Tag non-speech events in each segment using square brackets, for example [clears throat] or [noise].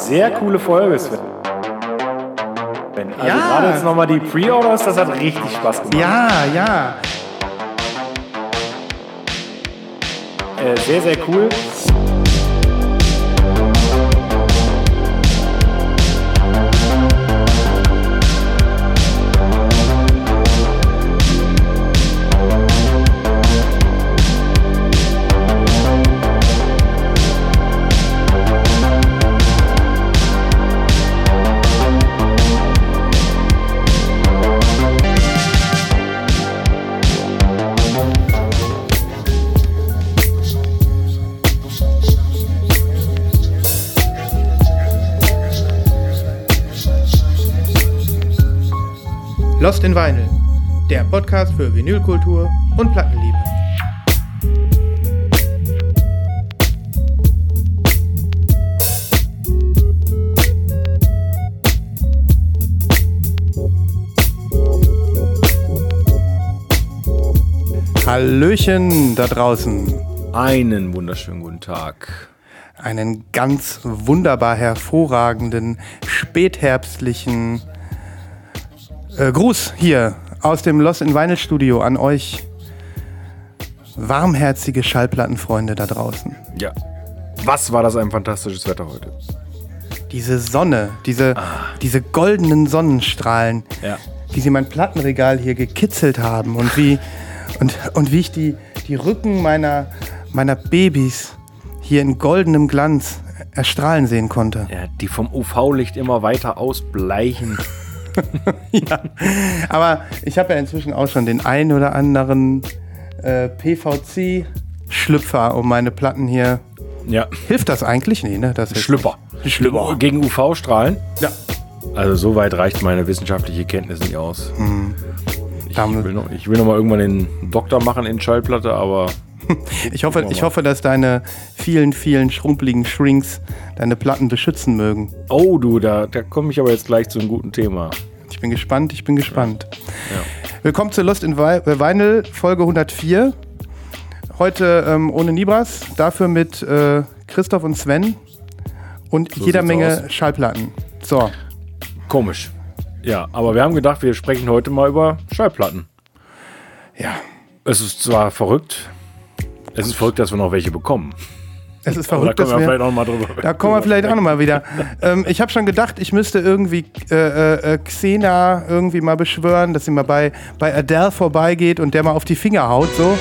Sehr coole Folge, Sven. Also Ja. gerade jetzt nochmal die Pre-Orders, das hat richtig Spaß gemacht. Ja, ja. Äh, sehr, sehr cool. Lost in Vinyl, der Podcast für Vinylkultur und Plattenliebe. Hallöchen da draußen. Einen wunderschönen guten Tag. Einen ganz wunderbar hervorragenden, spätherbstlichen äh, Gruß hier aus dem Lost in Vinyl Studio an euch warmherzige Schallplattenfreunde da draußen. Ja. Was war das ein fantastisches Wetter heute? Diese Sonne, diese, diese goldenen Sonnenstrahlen, Ja. wie sie mein Plattenregal hier gekitzelt haben und wie, und, und wie ich die, die Rücken meiner, meiner Babys hier in goldenem Glanz erstrahlen sehen konnte. ja. Die vom UV-Licht immer weiter ausbleichen. [laughs] [laughs] Aber ich habe ja inzwischen auch schon den ein oder anderen äh, PVC-Schlüpfer um meine Platten hier. Ja. Hilft das eigentlich? Nee, ne? Das Schlüpper. Schlüpper. Gegen UV-Strahlen? Ja. Also so weit reicht meine wissenschaftliche Kenntnis nicht aus. Ich Damit- will, noch, ich will noch mal irgendwann den Doktor machen in Schallplatte, aber [laughs] Ich hoffe, ich hoffe, dass deine vielen, vielen schrumpeligen Shrinks deine Platten beschützen mögen. oh du, da, da komme ich aber jetzt gleich zu einem guten Thema. Ich bin gespannt, ich bin gespannt. Willkommen zu Lost in äh, Vinyl, Folge 104. Heute ähm, ohne Nibras, dafür mit äh, Christoph und Sven und So jeder Menge Schallplatten. So, Komisch. Ja, aber wir haben gedacht, wir sprechen heute mal über Schallplatten. ja. Es ist zwar verrückt, es ist verrückt, dass wir noch welche bekommen. Es ist Aber da verrückt, können dass wir wir. vielleicht auch mal drüber Da kommen wir vielleicht auch nochmal wieder. [laughs] ähm, ich habe schon gedacht, ich müsste irgendwie äh, äh, Xena irgendwie mal beschwören, dass sie mal bei, bei Adele vorbeigeht und der mal auf die Finger haut, so.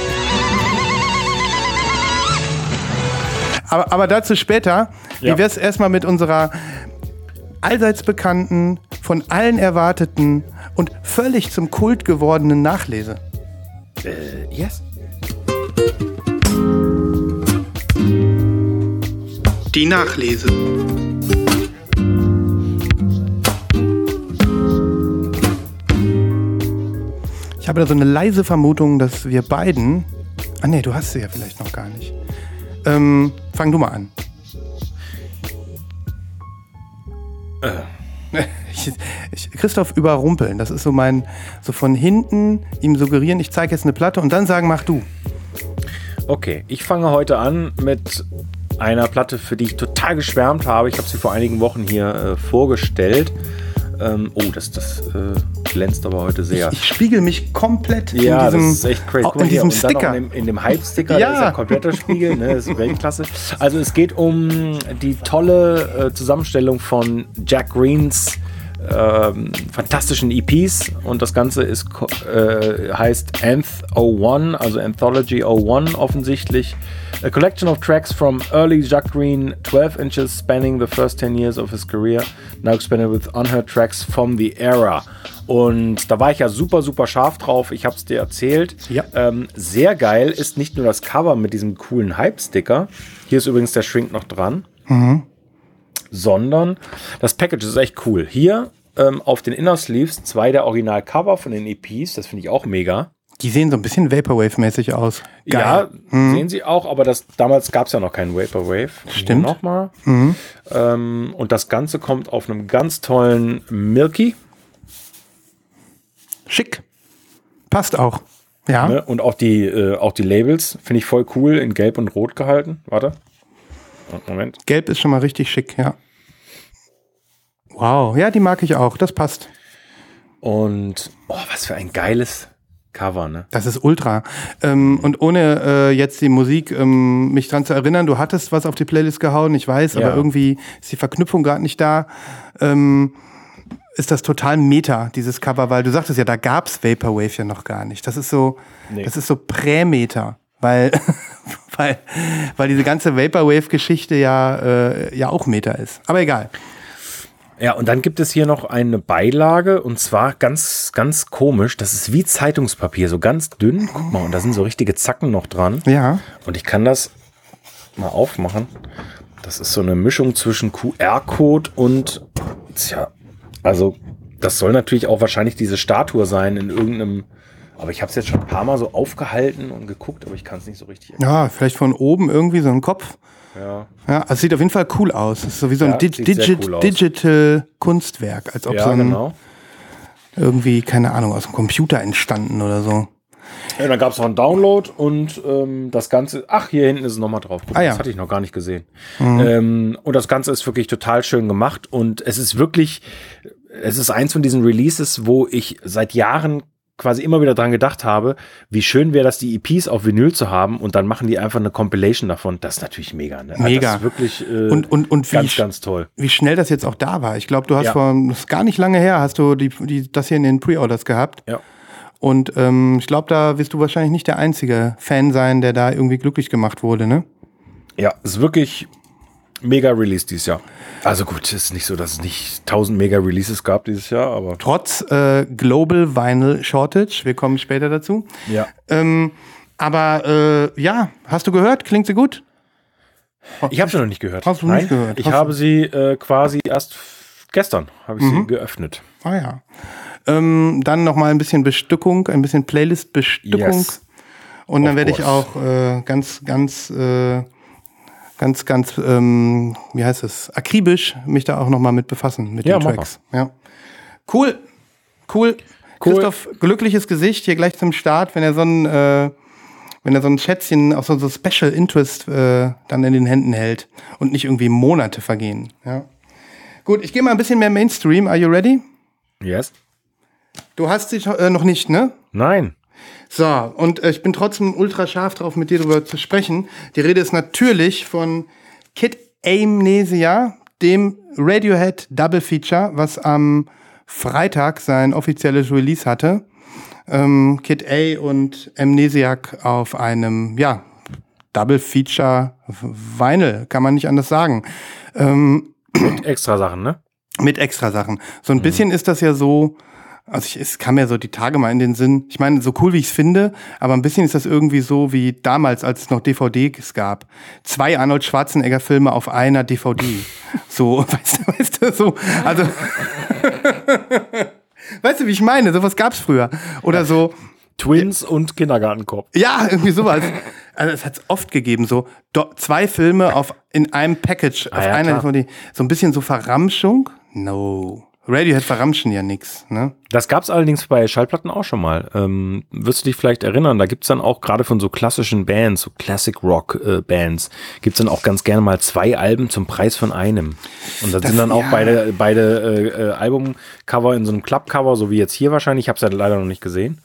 Aber, aber dazu später. Ja. Wie wär's erstmal mit unserer allseits bekannten, von allen erwarteten und völlig zum Kult gewordenen Nachlese? Yes. Die Nachlese. Ich habe da so eine leise Vermutung, dass wir beiden. Ah nee, du hast sie ja vielleicht noch gar nicht. Ähm, fang du mal an. [laughs] Ich, ich, Christoph überrumpeln, das ist so mein, so von hinten ihm suggerieren, ich zeige jetzt eine Platte und dann sagen, mach du. Okay, ich fange heute an mit einer Platte, für die ich total geschwärmt habe. Ich habe sie vor einigen Wochen hier äh, vorgestellt. Ähm, oh, das, das äh, glänzt aber heute sehr. Ich spiegel mich komplett Ja, in diesem, das ist echt crazy. mal in hier, diesem Sticker. in dem, in dem Hype-Sticker, Ja. ist ja kompletter Spiegel, ne? das ist Weltklasse. Also es geht um die tolle äh, Zusammenstellung von Jack Greens ähm, fantastischen EPs und das Ganze ist, äh, heißt Anth 01, also Anthology 01 offensichtlich. A collection of tracks from early Jack Green, 12 inches spanning the first 10 years of his career, now expanded with unheard tracks from the era. Und da war ich ja super, super scharf drauf. Ich habe es dir erzählt. Ja. Ähm, sehr geil ist nicht nur das Cover mit diesem coolen Hype-Sticker. Hier ist übrigens der Shrink noch dran. Sondern das Package ist echt cool. Hier ähm, auf den Inner Sleeves zwei der Original-Cover von den EPs. Das finde ich auch mega. Die sehen so ein bisschen Vaporwave-mäßig aus. Ja, Geil. Mhm. sehen sie auch, aber das, damals gab es ja noch keinen Vaporwave. Stimmt. Mhm. Nochmal. Ähm, und das Ganze kommt auf einem ganz tollen Milky. Schick. Passt auch. Ja. Ne? Und auch die, äh, auch die Labels finde ich voll cool in Gelb und Rot gehalten. Warte. Moment. Gelb ist schon mal richtig schick, ja. Wow, ja, die mag ich auch. Das passt. Und oh, was für ein geiles Cover, ne? Das ist ultra. Ähm, und ohne äh, jetzt die Musik ähm, mich dran zu erinnern, du hattest was auf die Playlist gehauen, ich weiß, Ja. aber irgendwie ist die Verknüpfung gerade nicht da. Ähm, ist das total meta, dieses Cover, weil du sagtest ja, da gab's Vaporwave ja noch gar nicht. Das ist so, Nee. das ist so Prä-Meta, weil, [laughs] weil, weil diese ganze Vaporwave-Geschichte ja, äh, ja auch Meta ist. Aber egal. Ja, und dann gibt es hier noch eine Beilage und zwar ganz, ganz komisch. Das ist wie Zeitungspapier, so ganz dünn. Guck mal, und da sind so richtige Zacken noch dran. Ja. Und ich kann das mal aufmachen. Das ist so eine Mischung zwischen QR-Code und, tja, also das soll natürlich auch wahrscheinlich diese Statue sein in irgendeinem, aber ich habe es jetzt schon ein paar Mal so aufgehalten und geguckt, aber ich kann es nicht so richtig erkennen. Ja, vielleicht von oben irgendwie so ein Kopf. Ja, Ja, also sieht auf jeden Fall cool aus. Es ist so wie so ein Ja, Dig Digit cool. Digital Kunstwerk, als ob ja so ein genau. irgendwie, keine Ahnung, aus dem Computer entstanden oder so. Ja, dann gab es noch einen Download und ähm, das Ganze, ach, hier hinten ist es nochmal drauf. Guck, Ah, ja. Das hatte ich noch gar nicht gesehen. Ähm, und das Ganze ist wirklich total schön gemacht und es ist wirklich, es ist eins von diesen Releases, wo ich seit Jahren quasi immer wieder dran gedacht habe, wie schön wäre das, die EPs auf Vinyl zu haben und dann machen die einfach eine Compilation davon. Das ist natürlich mega. Ne? Mega. Das ist wirklich äh, Und, und, und wie, ganz, ganz toll. wie schnell das jetzt auch da war. Ich glaube, du hast Ja. vor, das ist gar nicht lange her, hast du die, die, das hier in den Pre-Orders gehabt. Ja. Und ähm, ich glaube, da wirst du wahrscheinlich nicht der einzige Fan sein, der da irgendwie glücklich gemacht wurde, ne? Ja, ist wirklich mega Release dieses Jahr. Also gut, es ist nicht so, dass es nicht 1000 mega Releases gab dieses Jahr, aber Trotz äh, Global Vinyl Shortage, wir kommen später dazu. ja. Ähm, aber äh, ja, hast du gehört? Klingt sie gut? Ich habe sie noch nicht gehört. Hast du Nein, nicht gehört? Ich Hast habe sie äh, quasi erst gestern habe ich Mhm. sie geöffnet. Ah ja. Ähm, dann noch mal ein bisschen Bestückung, ein bisschen Playlist-Bestückung. Yes. Und dann werde ich auch äh, ganz, ganz, äh, ganz, ganz, ähm, wie heißt es, akribisch mich da auch noch mal mit befassen, mit Ja, den Tracks. Ja. Cool. Cool. Cool. Christoph, glückliches Gesicht hier gleich zum Start, wenn er so ein, äh, wenn er so ein Schätzchen, auch so, so Special Interest äh, dann in den Händen hält und nicht irgendwie Monate vergehen. Ja. Gut, ich gehe mal ein bisschen mehr Mainstream. Are you ready? Yes? Du hast sie äh, noch nicht, ne? Nein. So, und äh, ich bin trotzdem ultra scharf drauf, mit dir darüber zu sprechen. Die Rede ist natürlich von Kid Amnesia, dem Radiohead Double Feature, was am Freitag sein offizielles Release hatte. Ähm, Kid A und Amnesiac auf einem, ja, Double Feature Vinyl, kann man nicht anders sagen. Ähm, Mit extra Sachen, ne? mit extra Sachen. So Mhm. ein bisschen ist das ja so, also ich, es kam ja so die Tage mal in den Sinn. Ich meine, so cool wie ich es finde, aber ein bisschen ist das irgendwie so wie damals, als es noch DVDs gab. Zwei Arnold Schwarzenegger Filme auf einer DVD. [laughs] so, [laughs] weißt du, weißt du, so, also [laughs] Weißt du, wie ich meine? Sowas gab's früher. Oder so, Twins und Kindergartenkorb. ja, irgendwie sowas. Also es hat es oft gegeben, so do, zwei Filme auf, in einem Package, auf Ah ja, einer klar. DVD. So ein bisschen so Verramschung? No. Radiohead verramschen ja nix, ne? Das gab es allerdings bei Schallplatten auch schon mal. Ähm, wirst du dich vielleicht erinnern, da gibt's dann auch gerade von so klassischen Bands, so Classic Rock äh, Bands, gibt's dann auch ganz gerne mal zwei Alben zum Preis von einem. Und da Das- sind dann auch ja. beide, beide äh, äh, Albumcover in so einem Clubcover, so wie jetzt hier wahrscheinlich. Ich habe es ja leider noch nicht gesehen.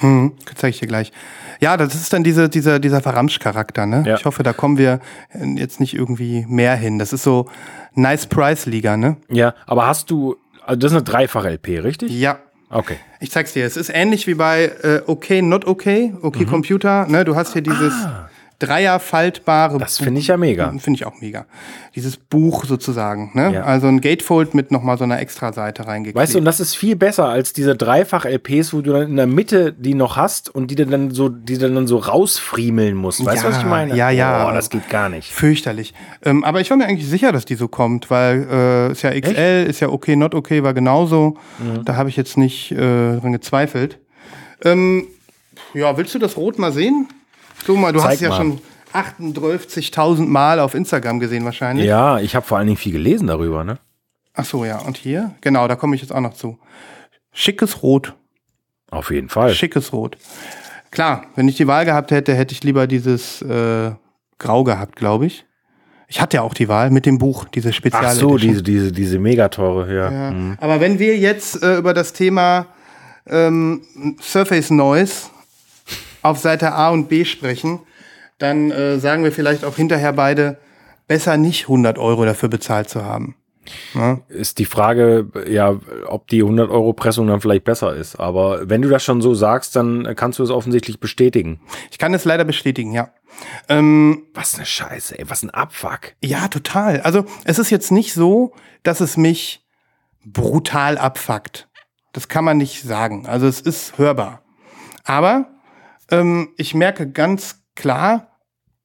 Mhm, zeige ich dir gleich. Ja, das ist dann diese, dieser, dieser Verramsch-Charakter, ne? Ja. Ich hoffe, da kommen wir äh, jetzt nicht irgendwie mehr hin. Das ist so Nice Price-Liga, ne? Ja, aber hast du, also das ist eine Dreifach-LP, richtig? Ja. Okay. Ich zeig's dir. Es ist ähnlich wie bei äh, Okay, Not Okay, Okay Computer. Ne? Du hast hier dieses Dreier faltbare. Ah. Das finde ich ja mega. Finde ich auch mega. Dieses Buch sozusagen. Ne? Ja. Also ein Gatefold mit nochmal so einer Extra-Seite reingeklebt. Weißt du, und das ist viel besser als diese Dreifach-LPs, wo du dann in der Mitte die noch hast und die dann so, die dann so rausfriemeln musst. Weißt du, Ja, was ich meine? ja, ja. Boah, das geht gar nicht. Fürchterlich. Ähm, aber ich war mir eigentlich sicher, dass die so kommt, weil äh, ist ja XL, ist ja okay, not okay, war genauso. Mhm. Da habe ich jetzt nicht äh, dran gezweifelt. Ähm, ja, willst du das Rot mal sehen? So mal, du Zeig hast ja mal. schon 38.000 Mal auf Instagram gesehen wahrscheinlich. Ja, ich habe vor allen Dingen viel gelesen darüber, ne? Ach so, ja. Und hier? Genau, da komme ich jetzt auch noch zu. Schickes Rot. Auf jeden Fall. Schickes Rot. Klar, wenn ich die Wahl gehabt hätte, hätte ich lieber dieses äh, Grau gehabt, glaube ich. Ich hatte ja auch die Wahl mit dem Buch, diese Spezial. Ach so, diese, diese, diese Megateure, ja. ja. Mhm. Aber wenn wir jetzt äh, über das Thema ähm, Surface Noise auf Seite A und B sprechen, dann äh, sagen wir vielleicht auch hinterher beide, besser nicht 100 Euro dafür bezahlt zu haben. Ja. Ist die Frage, ja, ob die 100 Euro Pressung dann vielleicht besser ist. Aber wenn du das schon so sagst, dann kannst du es offensichtlich bestätigen. Ich kann es leider bestätigen, ja. Ähm, was eine Scheiße, ey, was ein Abfuck. Ja, total. Also es ist jetzt nicht so, dass es mich brutal abfuckt. Das kann man nicht sagen. Also es ist hörbar. Aber ähm, ich merke ganz klar,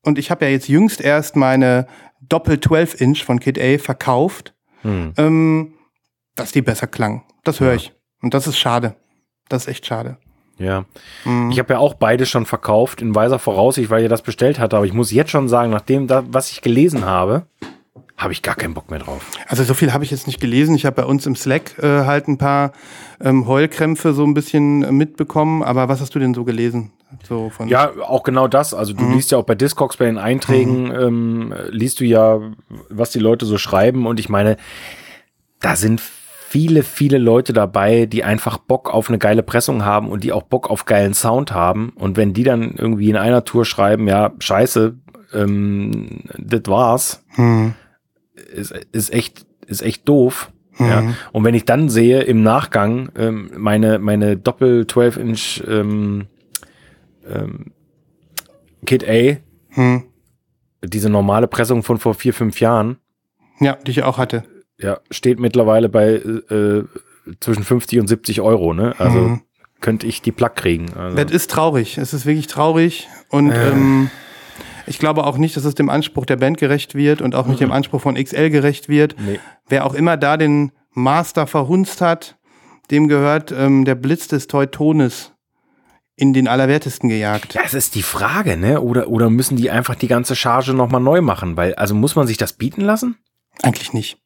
und ich habe ja jetzt jüngst erst meine Doppel 12 Inch von Kid A verkauft hm. ähm, dass die besser klang. Das höre ja. ich. Und das ist schade. Das ist echt schade. Ja. Mhm. Ich habe ja auch beide schon verkauft in weiser Voraussicht, weil ihr das bestellt hatte. Aber ich muss jetzt schon sagen, nachdem da, was ich gelesen habe, habe ich gar keinen Bock mehr drauf. Also so viel habe ich jetzt nicht gelesen. Ich habe bei uns im Slack äh, halt ein paar ähm, Heulkrämpfe so ein bisschen äh, mitbekommen. Aber was hast du denn so gelesen? So von ja, auch genau das. Also du mhm. liest ja auch bei Discogs bei den Einträgen, mhm. ähm, liest du ja, was die Leute so schreiben. Und ich meine, da sind viele, viele Leute dabei, die einfach Bock auf eine geile Pressung haben und die auch Bock auf geilen Sound haben. Und wenn die dann irgendwie in einer Tour schreiben, ja, scheiße, ähm, das war's, mhm ist, ist echt, ist echt doof. Mhm. Ja. Und wenn ich dann sehe im Nachgang ähm, meine, meine Doppel 12 Inch ähm, ähm, Kit A, mhm. diese normale Pressung von vor vier, fünf Jahren. Ja, die ich auch hatte. Ja, steht mittlerweile bei äh, zwischen 50 und 70 Euro, ne? Also mhm. könnte ich die Plug kriegen. Also. Das ist traurig. Es ist wirklich traurig. Und äh. ähm, ich glaube auch nicht, dass es dem Anspruch der Band gerecht wird und auch nicht dem mhm. Anspruch von XL gerecht wird. Nee. Wer auch immer da den Master verhunzt hat, dem gehört ähm, der Blitz des Teutones in den Allerwertesten gejagt. Das ist die Frage, ne? Oder, oder müssen die einfach die ganze Charge nochmal neu machen? Weil, also muss man sich das bieten lassen? Eigentlich nicht.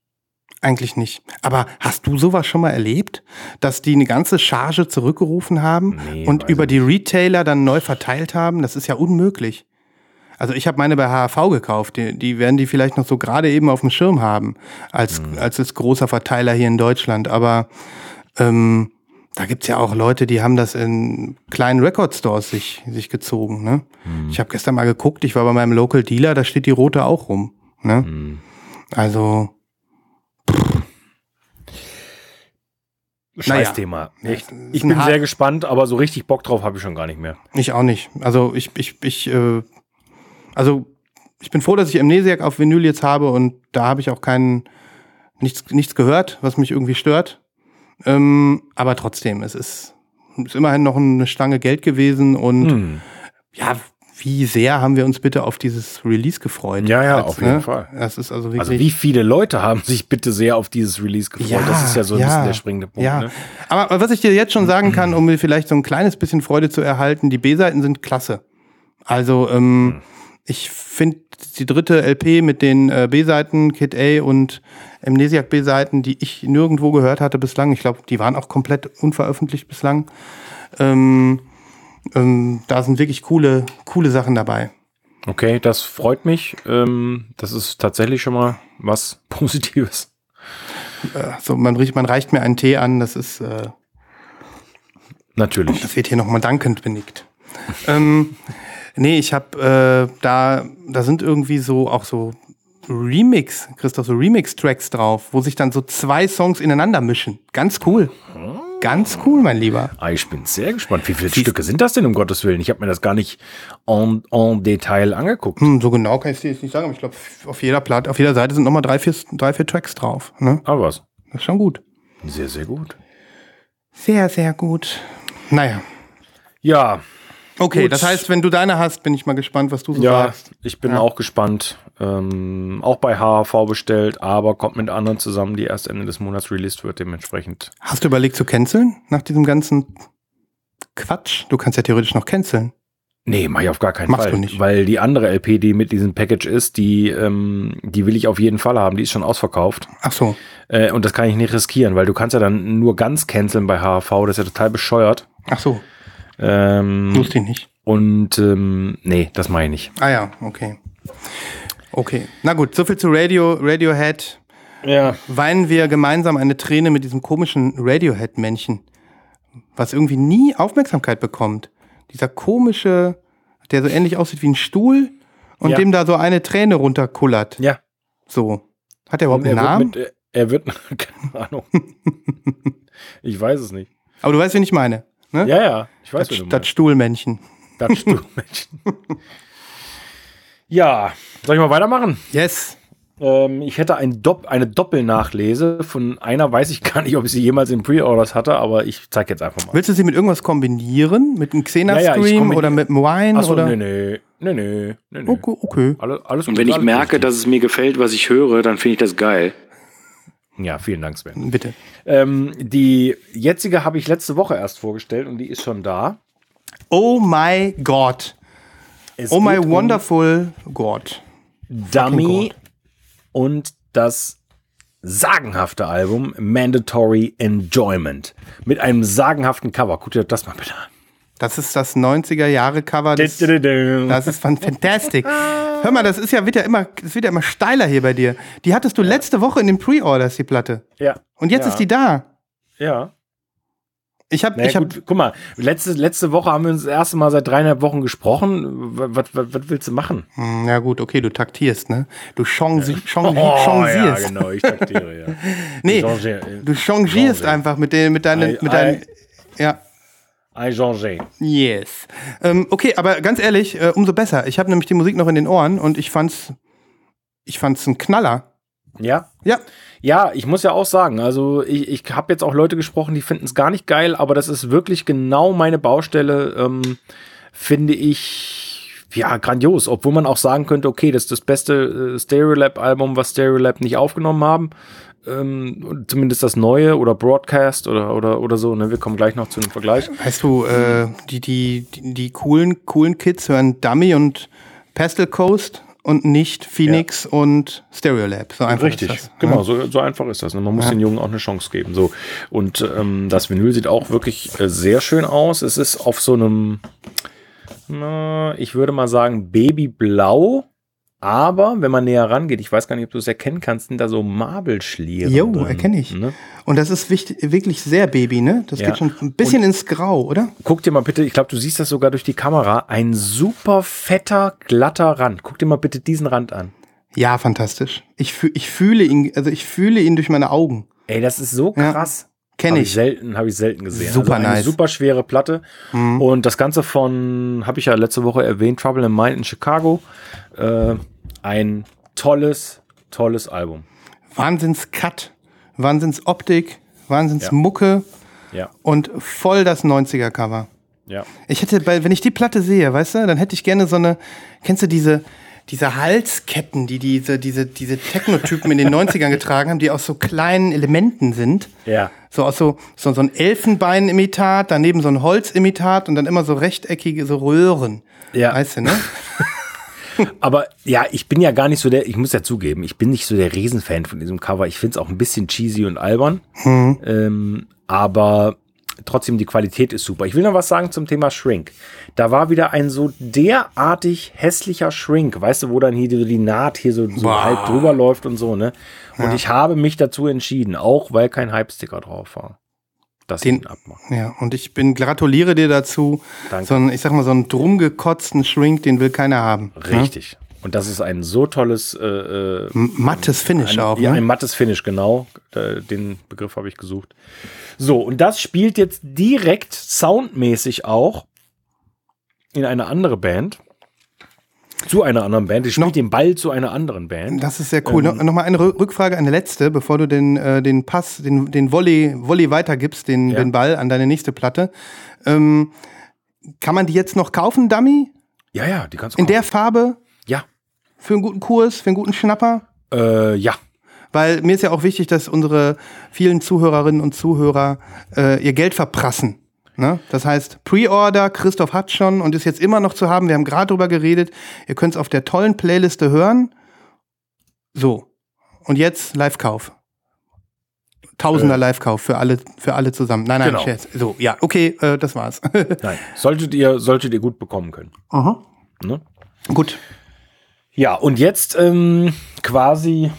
Eigentlich nicht. Aber hast du sowas schon mal erlebt, dass die eine ganze Charge zurückgerufen haben nee, und über die Retailer dann neu verteilt haben? Das ist ja unmöglich. Also ich habe meine bei HAV gekauft. Die, die werden die vielleicht noch so gerade eben auf dem Schirm haben als, mhm. als als großer Verteiler hier in Deutschland. Aber ähm, da gibt's ja auch Leute, die haben das in kleinen Record-Stores sich, sich gezogen. Ne? Mhm. Ich habe gestern mal geguckt, ich war bei meinem Local Dealer, da steht die rote auch rum. Ne? Mhm. Also. Scheißthema. Naja, ich, ich bin sehr gespannt, aber so richtig Bock drauf habe ich schon gar nicht mehr. Ich auch nicht. Also ich, ich, ich äh, also ich bin froh, dass ich Amnesiac auf Vinyl jetzt habe und da habe ich auch keinen, nichts, nichts gehört, was mich irgendwie stört. Ähm, aber trotzdem, es ist, ist immerhin noch eine Stange Geld gewesen und hm. ja, wie sehr haben wir uns bitte auf dieses Release gefreut? Ja, ja, als, auf jeden ne? Fall. Das ist also, wirklich also wie viele Leute haben sich bitte sehr auf dieses Release gefreut? Ja, das ist ja so ein ja, bisschen der springende Punkt. Ja. Ne? Aber was ich dir jetzt schon sagen kann, um mir vielleicht so ein kleines bisschen Freude zu erhalten, die B-Seiten sind klasse. Also ähm, hm ich finde die dritte LP mit den äh, B-Seiten, Kid A und Amnesiac B-Seiten, die ich nirgendwo gehört hatte bislang. Ich glaube, die waren auch komplett unveröffentlicht bislang. Ähm, ähm, da sind wirklich coole, coole Sachen dabei. Okay, das freut mich. Ähm, das ist tatsächlich schon mal was [laughs] Positives. Äh, so, man, man reicht mir einen Tee an, das ist äh, natürlich. Das wird hier nochmal dankend benickt. ähm, Nee, ich habe äh, da, da sind irgendwie so auch so Remix, Christoph, so Remix-Tracks drauf, wo sich dann so zwei Songs ineinander mischen. Ganz cool. Ganz cool, mein Lieber. Ah, ich bin sehr gespannt. Wie viele Siehst Stücke sind das denn, um Gottes Willen? Ich habe mir das gar nicht en, en Detail angeguckt. Hm, so genau kann ich dir jetzt nicht sagen, aber ich glaube, auf jeder Platte, auf jeder Seite sind nochmal drei vier, drei, vier Tracks drauf. Ne? Aber was? Das ist schon gut. Sehr, sehr gut. Sehr, sehr gut. Naja. Ja, Okay, Gut. das heißt, wenn du deine hast, bin ich mal gespannt, was du so ja, sagst. Ich bin ja. auch gespannt. Ähm, auch bei HHV bestellt, aber kommt mit anderen zusammen, die erst Ende des Monats released wird, dementsprechend. Hast du überlegt zu canceln nach diesem ganzen Quatsch? Du kannst ja theoretisch noch canceln. Nee, mach ich auf gar keinen Machst Fall. Du nicht. Weil die andere LP, die mit diesem Package ist, die, ähm, die will ich auf jeden Fall haben. Die ist schon ausverkauft. Ach so. Äh, und das kann ich nicht riskieren, weil du kannst ja dann nur ganz canceln bei HHV. Das ist ja total bescheuert. Ach so. Ähm, Wusste ich nicht. Und ähm, nee, das meine ich nicht. Ah ja, okay. Okay, na gut, soviel zu Radio, Radiohead. Ja. Weinen wir gemeinsam eine Träne mit diesem komischen Radiohead-Männchen, was irgendwie nie Aufmerksamkeit bekommt. Dieser komische, der so ähnlich aussieht wie ein Stuhl und Ja. dem da so eine Träne runterkullert. Ja. So. Hat er überhaupt er einen Namen? Mit, er wird, [laughs] keine Ahnung. ich weiß es nicht. Aber du weißt, wen ich meine. Ne? Ja, ja, ich weiß, das, das. Stuhlmännchen. Das Stuhlmännchen. ja, soll ich mal weitermachen? Yes. Ähm, ich hätte ein Dopp eine Doppelnachlese. Von einer weiß ich gar nicht, ob ich sie jemals in Pre-Orders hatte, aber ich zeige jetzt einfach mal. Willst du sie mit irgendwas kombinieren? Mit einem Ja, ja, Xena-Stream kombiniere- oder mit einem Wine? Achso, oder? nee, nee, nee, nee, nee, nee. Okay, okay. Alles, alles Und wenn ich merke, richtig. dass es mir gefällt, was ich höre, dann finde ich das geil. Ja, vielen Dank, Sven. Bitte. Ähm, die jetzige habe ich letzte Woche erst vorgestellt und die ist schon da. Oh my God. Es Oh my geht um wonderful God. Dummy God. und das sagenhafte Album Mandatory Enjoyment mit einem sagenhaften Cover. Guck dir das mal bitte an. Das ist das 90er-Jahre-Cover. Das, das ist fan- fantastic. [laughs] Hör mal, das ist ja, wird ja immer, das wird ja immer steiler hier bei dir. Die hattest du letzte Woche in den Pre-Orders, die Platte. Ja. Und jetzt ja. ist die da. Ja. Ich habe, Naja, ich habe, guck mal, letzte, letzte Woche haben wir uns das erste Mal seit dreieinhalb Wochen gesprochen. Was, was, was willst du machen? Hm, ja gut, okay, du taktierst, ne? Du changi chang [laughs] ja, changierst. genau, ich taktiere, ja. [laughs] Nee, du changierst Changier. einfach mit den, mit deinen, Ei, mit deinen, ja. Ein Changer. Yes. Ähm, okay, aber ganz ehrlich, äh, umso besser. Ich habe nämlich die Musik noch in den Ohren und ich fand's, ich fand's ein Knaller. Ja? Ja, Ja, ich muss ja auch sagen, also ich, ich habe jetzt auch Leute gesprochen, die finden es gar nicht geil, aber das ist wirklich genau meine Baustelle, ähm, finde ich, ja, grandios. Obwohl man auch sagen könnte, okay, das ist das beste äh, Stereolab-Album, was Stereolab nicht aufgenommen haben. Ähm, zumindest das neue oder Broadcast oder, oder, oder so. Ne? Wir kommen gleich noch zu einem Vergleich. weißt du, äh, die, die, die, die coolen, coolen Kids hören Dummy und Pastel Coast und nicht Phoenix und Stereolab. So einfach Richtig, ist das. genau, so, so einfach ist das. Ne? Man muss den Jungen auch eine Chance geben. So. Und ähm, das Vinyl sieht auch wirklich äh, sehr schön aus. Es ist auf so einem, na, ich würde mal sagen, Babyblau. Aber wenn man näher rangeht, ich weiß gar nicht, ob du es erkennen kannst, sind da so Marbelschlieren. Jo, erkenne ich. Ne? Und das ist wichtig, wirklich sehr Baby, ne? Das Ja. geht schon ein bisschen ins Grau, oder? Guck dir mal bitte, ich glaube, du siehst das sogar durch die Kamera, ein super fetter, glatter Rand. Guck dir mal bitte diesen Rand an. Ja, fantastisch. Ich, füh ich fühle ihn, also ich fühle ihn durch meine Augen. Ey, das ist so Ja, krass. kenn Hab ich. selten, habe ich selten gesehen. Super also nice. super schwere Platte. Und das Ganze von, habe ich ja letzte Woche erwähnt, Trouble in Mind in Chicago. Äh, ein tolles, tolles Album. Wahnsinns Cut, Wahnsinns Optik, Wahnsinns Ja. Mucke Ja, und voll das 90er Cover. ja. Ich hätte, bei, wenn ich die Platte sehe, weißt du, dann hätte ich gerne so eine, kennst du diese, diese Halsketten, die diese, diese, diese Technotypen in den 90ern getragen haben, die aus so kleinen Elementen sind. Ja. So aus so, so, so ein Elfenbeinimitat, daneben so ein Holzimitat und dann immer so rechteckige, so Röhren. Ja. Weißt du, ne? [laughs] Aber ja, ich bin ja gar nicht so der, ich muss ja zugeben, ich bin nicht so der Riesenfan von diesem Cover. Ich finde es auch ein bisschen cheesy und albern. Ähm, aber trotzdem, die Qualität ist super. Ich will noch was sagen zum Thema Shrink. Da war wieder ein so derartig hässlicher Shrink, weißt du, wo dann hier die, Naht hier so, so halb drüber läuft und so, ne? Und ich habe mich dazu entschieden, auch weil kein Hype-Sticker drauf war. Dass Den- ich ihn abmache. Ja, und ich bin, gratuliere dir dazu. Danke. So einen, ich sag mal, so einen drumgekotzten Shrink, den will keiner haben. Richtig. Und das ist ein so tolles äh, äh, Mattes Finish Ein, auch, ja, ne? ein mattes Finish, genau. Äh, Den Begriff habe ich gesucht. So, und das spielt jetzt direkt soundmäßig auch in eine andere Band. Zu einer anderen Band. Ich spiele Noch- den Ball zu einer anderen Band. Das ist sehr cool. Ähm, no, Nochmal eine Rü- Rückfrage, eine letzte, bevor du den, äh, den Pass, den, den Volley, Volley weitergibst, den, Ja. den Ball an deine nächste Platte. Ähm, kann man die jetzt noch kaufen, Dummy? Ja, ja, die kannst du In kaufen. der Farbe? Ja. Für einen guten Kurs, für einen guten Schnapper? Äh, ja. Weil mir ist ja auch wichtig, dass unsere vielen Zuhörerinnen und Zuhörer äh, ihr Geld verprassen. Ne? Das heißt, Pre-Order, Christoph hat schon und ist jetzt immer noch zu haben. Wir haben gerade drüber geredet. Ihr könnt es auf der tollen Playliste hören. So. Und jetzt Live-Kauf. Tausender Live-Kauf für alle, für alle zusammen. Nein, nein, Genau. Scherz. So, ja, okay, äh, das war's. [laughs] Nein. Solltet ihr, solltet ihr gut bekommen können. Aha. Ne? Gut. Ja, und jetzt ähm, quasi äh,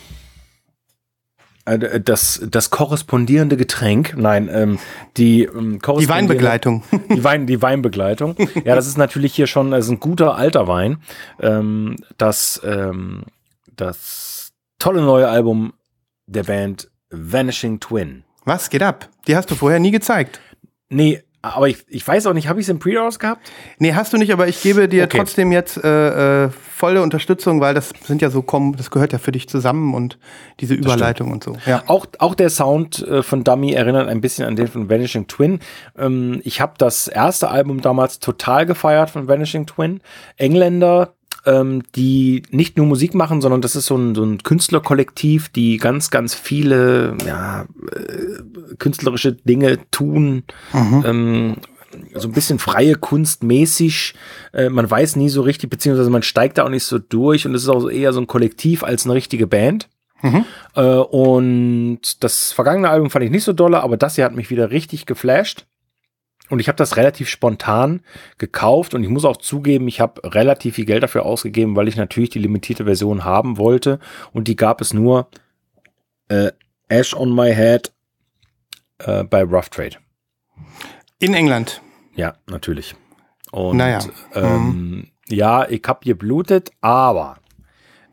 das, das korrespondierende Getränk, nein, ähm, die ähm, Die Weinbegleitung. [laughs] Die, Wein, die Weinbegleitung. Ja, das ist natürlich hier schon, das ist ein guter alter Wein. Ähm, das, ähm, das tolle neue Album der Band Vanishing Twin. Was geht ab? Die hast du vorher nie gezeigt. Nee, aber ich, ich weiß auch nicht, habe ich es im Pre-Orders gehabt? Nee, hast du nicht, aber ich gebe dir Okay. trotzdem jetzt äh, äh, volle Unterstützung, weil das sind ja so kommen, das gehört ja für dich zusammen und diese Überleitung und so. Ja. Auch, auch der Sound äh, von Dummy erinnert ein bisschen an den von Vanishing Twin. Ähm, ich habe das erste Album damals total gefeiert von Vanishing Twin. Engländer, ähm, die nicht nur Musik machen, sondern das ist so ein, so ein Künstlerkollektiv, die ganz, ganz viele ja, äh, künstlerische Dinge tun. Ähm, so ein bisschen freie Kunst mäßig. Äh, man weiß nie so richtig, beziehungsweise man steigt da auch nicht so durch und es ist auch eher so ein Kollektiv als eine richtige Band. Äh, und das vergangene Album fand ich nicht so dolle, aber das hier hat mich wieder richtig geflasht. Und ich habe das relativ spontan gekauft und ich muss auch zugeben, ich habe relativ viel Geld dafür ausgegeben, weil ich natürlich die limitierte Version haben wollte. Und die gab es nur äh, Ash on My Head äh, bei Rough Trade. In England. Ja, natürlich. Und Naja. ähm, ja, ich habe geblutet, aber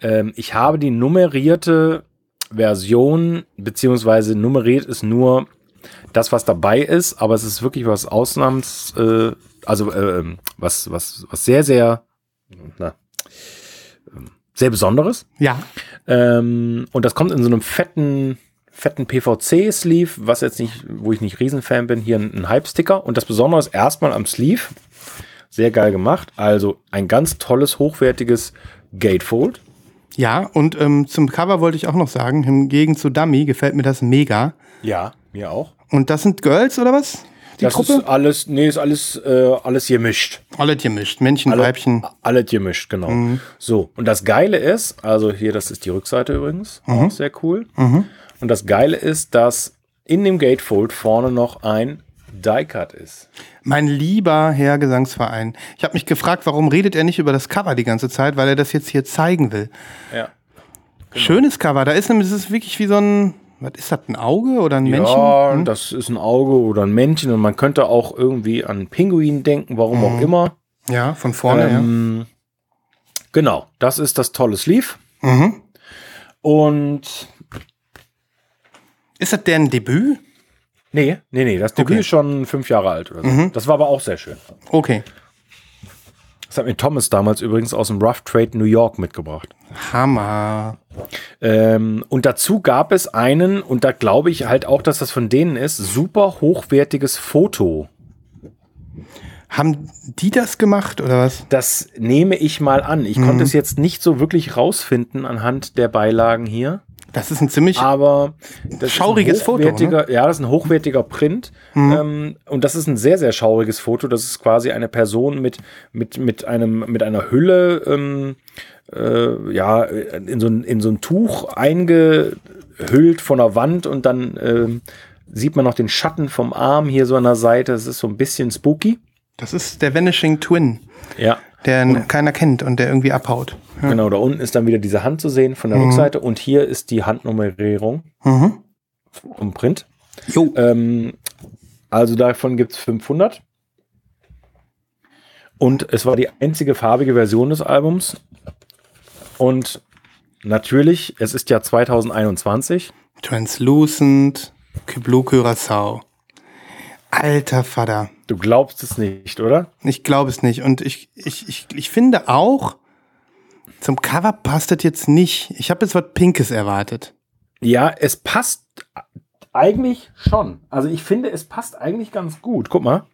ähm, ich habe die nummerierte Version, beziehungsweise nummeriert ist nur das, was dabei ist, aber es ist wirklich was Ausnahms, äh, also äh, was, was, was sehr, sehr, na, ähm, sehr Besonderes. Ja. Ähm, und das kommt in so einem fetten, fetten PVC-Sleeve, was jetzt nicht, wo ich nicht Riesenfan bin, hier ein, ein Hype-Sticker. Und das Besondere ist erstmal am Sleeve. Sehr geil gemacht. Also ein ganz tolles, hochwertiges Gatefold. Ja, und ähm, zum Cover wollte ich auch noch sagen, hingegen zu Dummy gefällt mir das mega. Ja, mir auch. Und das sind Girls oder was? Die das Truppe? ist alles, nee, ist alles, äh, alles gemischt. Alle gemischt. Männchen, Alle, Weibchen. Alle gemischt, genau. So, und das Geile ist, also hier, das ist die Rückseite übrigens, auch sehr cool. Und das Geile ist, dass in dem Gatefold vorne noch ein Die-Cut ist. Mein lieber Herr Gesangsverein. Ich habe mich gefragt, warum redet er nicht über das Cover die ganze Zeit, weil er das jetzt hier zeigen will. Ja. Schönes Cover. Da ist nämlich, das ist wirklich wie so ein, was ist das, ein Auge oder ein Männchen? Ja, Hm? das ist ein Auge oder ein Männchen und man könnte auch irgendwie an Pinguin denken, warum auch immer. Ja, von vorne, Ähm, Genau, das ist das tolle Sleeve. Mhm. Und Ist das deren Debüt? nee, nee, nee, das Debüt Okay. Mhm. ist schon fünf Jahre alt oder so. Das war aber auch sehr schön. Okay. Das hat mir Thomas damals übrigens aus dem Rough Trade New York mitgebracht. Hammer. Ähm, und dazu gab es einen, und da glaube ich halt auch, dass das von denen ist, super hochwertiges Foto. Haben die das gemacht oder was? Das nehme ich mal an. Ich Mhm. konnte es jetzt nicht so wirklich rausfinden anhand der Beilagen hier. Das ist ein ziemlich. Aber das Schauriges Foto, ne? Ja, das ist ein hochwertiger Print. Mhm. Ähm, und das ist ein sehr, sehr schauriges Foto. Das ist quasi eine Person mit, mit, mit, einem, mit einer Hülle, ähm, äh, ja, in so, ein, in so ein Tuch eingehüllt von der Wand und dann ähm, sieht man noch den Schatten vom Arm hier so an der Seite. Das ist so ein bisschen spooky. Das ist der Vanishing Twin, Ja. der keiner kennt und der irgendwie abhaut. Genau, da unten ist dann wieder diese Hand zu sehen von der Rückseite und hier ist die Handnummerierung Mhm. vom Print. Jo. Ähm, also davon gibt es 500. Und es war die einzige farbige Version des Albums. Und natürlich, es ist ja 2021. Translucent, Blue Curacao. Alter Vater. Du glaubst es nicht, oder? Ich glaube es nicht. Und ich, ich, ich, ich finde auch, zum Cover passt das jetzt nicht. Ich habe jetzt was Pinkes erwartet. Ja, es passt eigentlich schon. Also ich finde, es passt eigentlich ganz gut. Guck mal.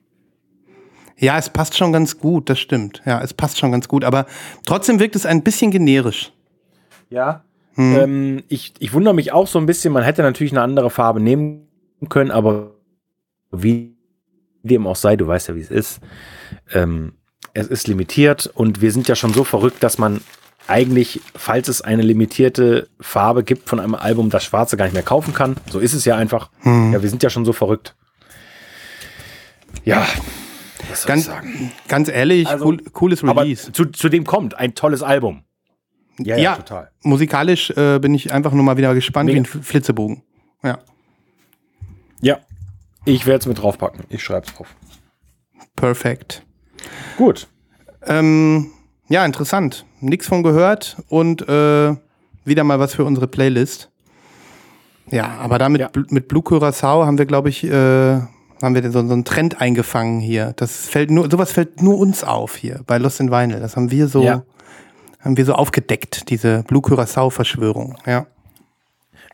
Ja, es passt schon ganz gut, das stimmt. Ja, es passt schon ganz gut. Aber trotzdem wirkt es ein bisschen generisch. Ja. Ähm, ich, ich wundere mich auch so ein bisschen, man hätte natürlich eine andere Farbe nehmen können, aber wie dem auch sei, du weißt ja, wie es ist. Ähm, es ist limitiert und wir sind ja schon so verrückt, dass man eigentlich, falls es eine limitierte Farbe gibt von einem Album, das Schwarze gar nicht mehr kaufen kann. So ist es ja einfach. Ja, wir sind ja schon so verrückt. Ja, was soll Ganz, ich sagen? ganz ehrlich, Also, cool, cooles Aber Release. zu, zu dem kommt ein tolles Album. Ja, ja, total. Musikalisch äh, bin ich einfach nur mal wieder gespannt Mega. wie ein Flitzebogen. Ja, Ja. Ich werde es mit draufpacken. Ich schreibe es drauf. perfekt. Gut. Ähm, ja, interessant. Nix von gehört und äh, wieder mal was für unsere Playlist. Ja, aber damit Ja. mit Blue Curacao haben wir, glaube ich, äh, haben wir so, so einen Trend eingefangen hier. Das fällt nur, sowas fällt nur uns auf hier bei Lost in Vinyl. Das haben wir so, Ja. haben wir so aufgedeckt, diese Blue Curacao Verschwörung. Ja.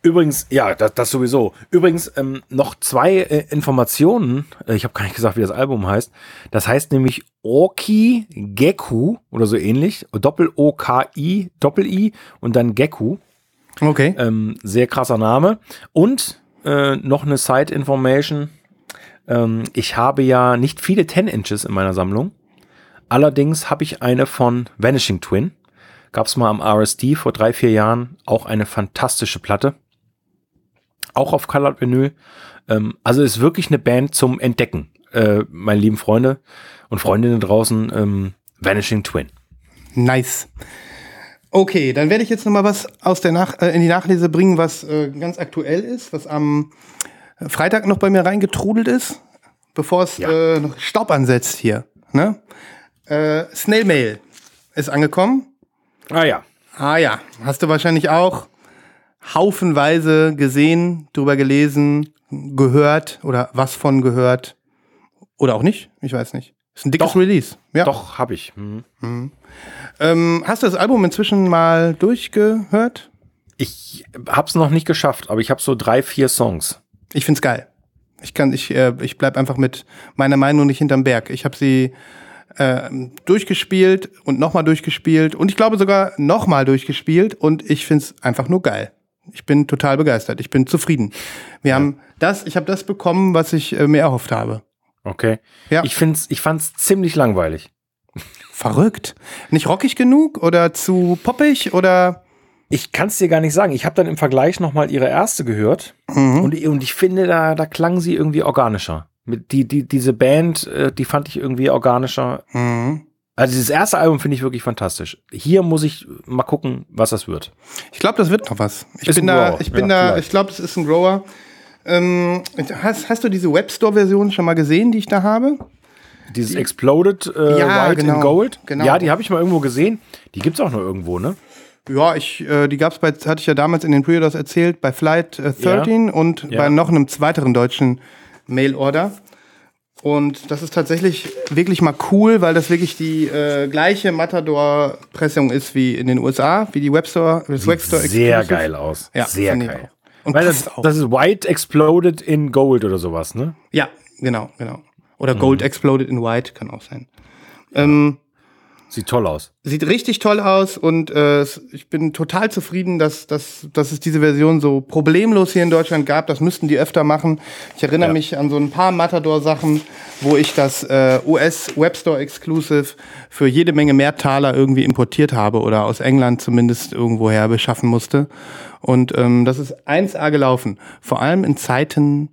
Übrigens, ja, das, das sowieso. Übrigens ähm, noch zwei äh, Informationen. Äh, ich habe gar nicht gesagt, wie das Album heißt. Das heißt nämlich Oki Geku oder so ähnlich. Doppel-O-K-I, Doppel-I und dann Geku. Okay. Ähm, sehr krasser Name. Und äh, noch eine Side-Information. Ähm, ich habe ja nicht viele 10 Inches in meiner Sammlung. Allerdings habe ich eine von Vanishing Twin. Gab es mal am RSD vor drei, vier Jahren. Auch eine fantastische Platte. Auch auf Colored Vinyl. Ähm, also ist wirklich eine Band zum Entdecken. Äh, meine lieben Freunde und Freundinnen draußen. Ähm, Vanishing Twin. Nice. Okay, dann werde ich jetzt noch mal was aus der Nach äh, in die Nachlese bringen, was äh, ganz aktuell ist, was am Freitag noch bei mir reingetrudelt ist, bevor es Ja. äh, noch Staub ansetzt hier. Ne? Äh, Snail Mail ist angekommen. Ah ja. Ah ja, hast du wahrscheinlich auch haufenweise gesehen, drüber gelesen, gehört oder was von gehört. Oder auch nicht, ich weiß nicht. Ist ein dickes Doch. Release. Ja. Doch, habe ich. Mhm. Ähm, hast du das Album inzwischen mal durchgehört? Ich hab's noch nicht geschafft, aber ich habe so drei, vier Songs. Ich find's geil. Ich kann, ich, äh, ich bleib einfach mit meiner Meinung nicht hinterm Berg. Ich habe sie äh, durchgespielt und nochmal durchgespielt und ich glaube sogar nochmal durchgespielt und ich find's einfach nur geil. Ich bin total begeistert. Ich bin zufrieden. Wir haben das, ich habe das bekommen, was ich äh, mir erhofft habe. Okay. Ja. Ich find's, ich fand's ziemlich langweilig. Verrückt. Nicht rockig genug oder zu poppig oder Ich kann's dir gar nicht sagen. Ich habe dann im Vergleich nochmal ihre erste gehört und, und ich finde, da, da klang sie irgendwie organischer. Die, die, diese Band, äh, die fand ich irgendwie organischer. Mhm. Also dieses erste Album finde ich wirklich fantastisch. Hier muss ich mal gucken, was das wird. Ich glaube, das wird noch was. Ich Ist bin da, ich bin ja, da, vielleicht. ich glaube, es ist ein Grower. Ähm, hast, hast du diese Webstore-Version schon mal gesehen, die ich da habe? Dieses Exploded äh, Ja, White genau, in Gold. genau. Ja, die habe ich mal irgendwo gesehen. Die gibt's auch noch irgendwo, ne? Ja, ich, äh, die gab's bei, hatte ich ja damals in den Pre-Orders erzählt, bei Flight äh, 13 und Ja. bei noch einem weiteren deutschen Mail-Order. Und das ist tatsächlich wirklich mal cool, weil das wirklich die äh, gleiche Matador-Pressung ist wie in den USA, wie die Webstore, das Webstore Sehr Exclusive. geil aus. Ja, Sehr geil. Und Weil das, auch. das ist White Exploded in Gold oder sowas, ne? Ja, genau, genau. Oder Gold Exploded in White kann auch sein. Ähm, Sieht toll aus. sieht richtig toll aus und äh, ich bin total zufrieden, dass, dass, dass es diese Version so problemlos hier in Deutschland gab. Das müssten die öfter machen. Ich erinnere Ja. mich an so ein paar Matador-Sachen, wo ich das äh, US Webstore Exclusive für jede Menge mehr Taler irgendwie importiert habe oder aus England zumindest irgendwoher beschaffen musste. Und ähm, das ist 1A gelaufen. Vor allem in Zeiten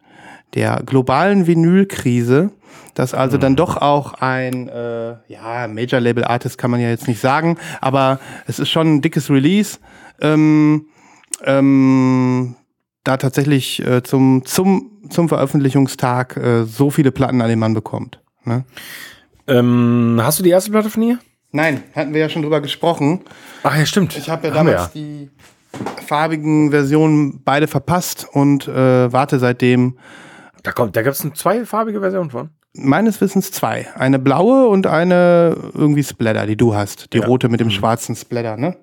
der globalen Vinylkrise, dass also dann doch auch ein äh, ja, Major Label Artist kann man ja jetzt nicht sagen, aber es ist schon ein dickes Release. Ähm, ähm, da tatsächlich äh, zum, zum, zum Veröffentlichungstag äh, so viele Platten an den Mann bekommt. Ne? Ähm, hast du die erste Platte von ihr? Nein, hatten wir ja schon drüber gesprochen. Ach ja, stimmt. Ich habe ja Haben damals die farbigen Versionen beide verpasst und äh, warte seitdem Da kommt, da gibt es eine zweifarbige Version von. meines Wissens zwei. Eine blaue und eine irgendwie Splatter, die du hast. Die Ja. rote mit dem schwarzen Splatter, ne?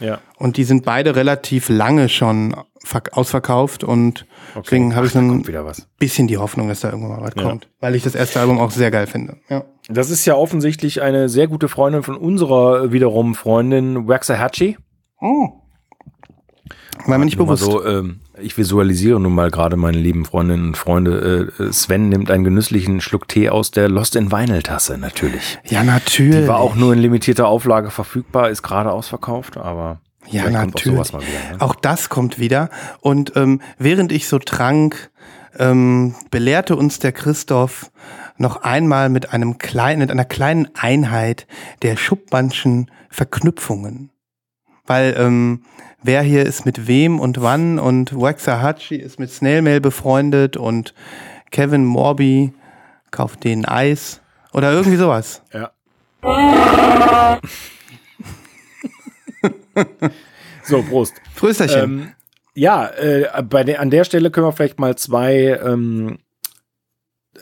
Ja. Und die sind beide relativ lange schon verk- ausverkauft und deswegen habe ich so da ein bisschen die Hoffnung, dass da irgendwann mal was Ja. kommt. Weil ich das erste Album auch sehr geil finde. Ja. Das ist ja offensichtlich eine sehr gute Freundin von unserer wiederum Freundin Waxahachie. Oh. War mir nicht bewusst. So, ähm, ich visualisiere nun mal gerade meine lieben Freundinnen und Freunde. Äh, Sven nimmt einen genüsslichen Schluck Tee aus der Lost in Vinyl Tasse, natürlich. Ja, natürlich. Die war auch nur in limitierter Auflage verfügbar, ist gerade ausverkauft, aber Ja, auch natürlich. sowas mal wieder. Ne? Auch das kommt wieder. Und ähm, während ich so trank, ähm, belehrte uns der Christoph noch einmal mit einem kleinen, mit einer kleinen Einheit der Schuppmannschen Verknüpfungen. weil ähm, wer hier ist mit wem und wann und Waxahachie ist mit Snailmail befreundet und Kevin Morby kauft den Eis oder irgendwie sowas. [laughs] Ja. [laughs] so, Prost. Frösterchen. Ähm, ja, äh, bei der, an der Stelle können wir vielleicht mal zwei ähm,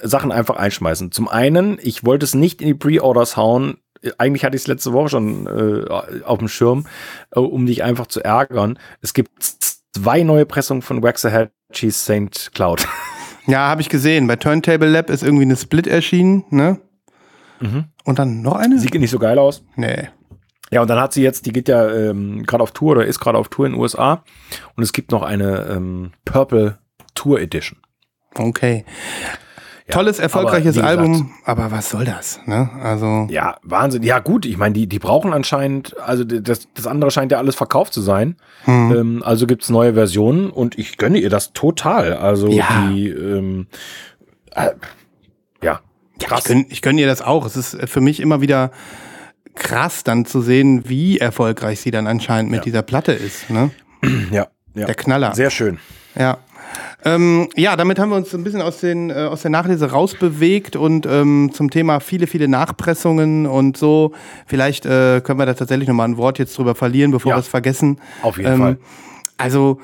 Sachen einfach einschmeißen. Zum einen, ich wollte es nicht in die Pre-Orders hauen. Eigentlich hatte ich es letzte Woche schon äh, auf dem Schirm, äh, um dich einfach zu ärgern. Es gibt zwei neue Pressungen von Waxahachie's St. Cloud. [laughs] ja, habe ich gesehen. Bei Turntable Lab ist irgendwie eine Split erschienen, ne? Mhm. Und dann noch eine? Sieht nicht so geil aus. Nee. Ja, und dann hat sie jetzt, die geht ja ähm, gerade auf Tour oder ist gerade auf Tour in den USA. Und es gibt noch eine ähm, Purple Tour Edition. Okay. Ja, Tolles, erfolgreiches aber gesagt- Album, aber was soll das? Ne? Also, Ja, Wahnsinn. Ja, gut, ich meine, die, die brauchen anscheinend, also das, das andere scheint ja alles verkauft zu sein. hm. Ähm, also gibt's neue Versionen und ich gönne ihr das total. Also Ja. die, ähm, äh, ja, Ja, ich gönne ich gönn ihr das auch. Es ist für mich immer wieder krass, dann zu sehen, wie erfolgreich sie dann anscheinend mit Ja. dieser Platte ist. Ne? [clears throat] ja, ja. Der Knaller. Sehr schön. Ja. Ähm, ja, damit haben wir uns ein bisschen aus, den, äh, aus der Nachlese rausbewegt und ähm, zum Thema viele, viele Nachpressungen und so. Vielleicht äh, können wir da tatsächlich nochmal ein Wort jetzt drüber verlieren, bevor Ja. wir es vergessen. Auf jeden Ähm, Fall. Also,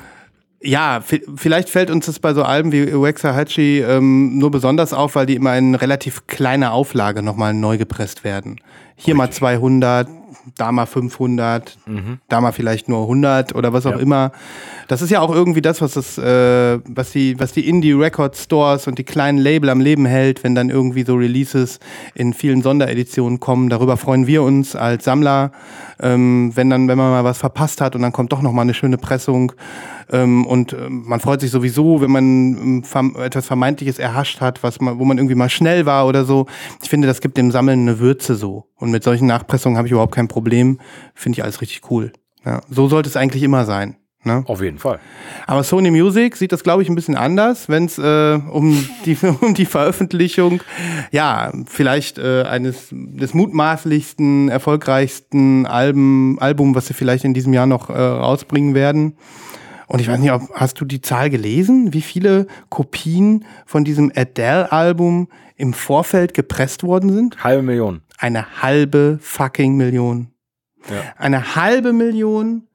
ja, vi- vielleicht fällt uns das bei so Alben wie Waxahachie ähm, nur besonders auf, weil die immer in relativ kleiner Auflage nochmal neu gepresst werden. Hier mal 200, da mal 500, da mal vielleicht nur 100 oder was auch Ja. immer. Das ist ja auch irgendwie das, was das, äh, was die, was die Indie Record Stores und die kleinen Label am Leben hält, wenn dann irgendwie so Releases in vielen Sondereditionen kommen. Darüber freuen wir uns als Sammler, ähm, wenn dann, wenn man mal was verpasst hat und dann kommt doch noch mal eine schöne Pressung. Ähm, und ähm, man freut sich sowieso, wenn man ähm, etwas Vermeintliches erhascht hat, was man, wo man irgendwie mal schnell war oder so. Ich finde, das gibt dem Sammeln eine Würze so. Und mit solchen Nachpressungen habe ich überhaupt kein Problem. Finde ich alles richtig cool. Ja, so sollte es eigentlich immer sein. Ne? Auf jeden Fall. Aber Sony Music sieht das, glaube ich, ein bisschen anders, wenn es äh, um, die, [laughs] um die Veröffentlichung, ja, vielleicht äh, eines des mutmaßlichsten, erfolgreichsten Alben, Album, was sie vielleicht in diesem Jahr noch äh, rausbringen werden. Und ich weiß nicht, ob, hast du die Zahl gelesen, wie viele Kopien von diesem Adele-Album im Vorfeld gepresst worden sind? Halbe Million. Eine halbe fucking Million. Ja. Eine halbe Million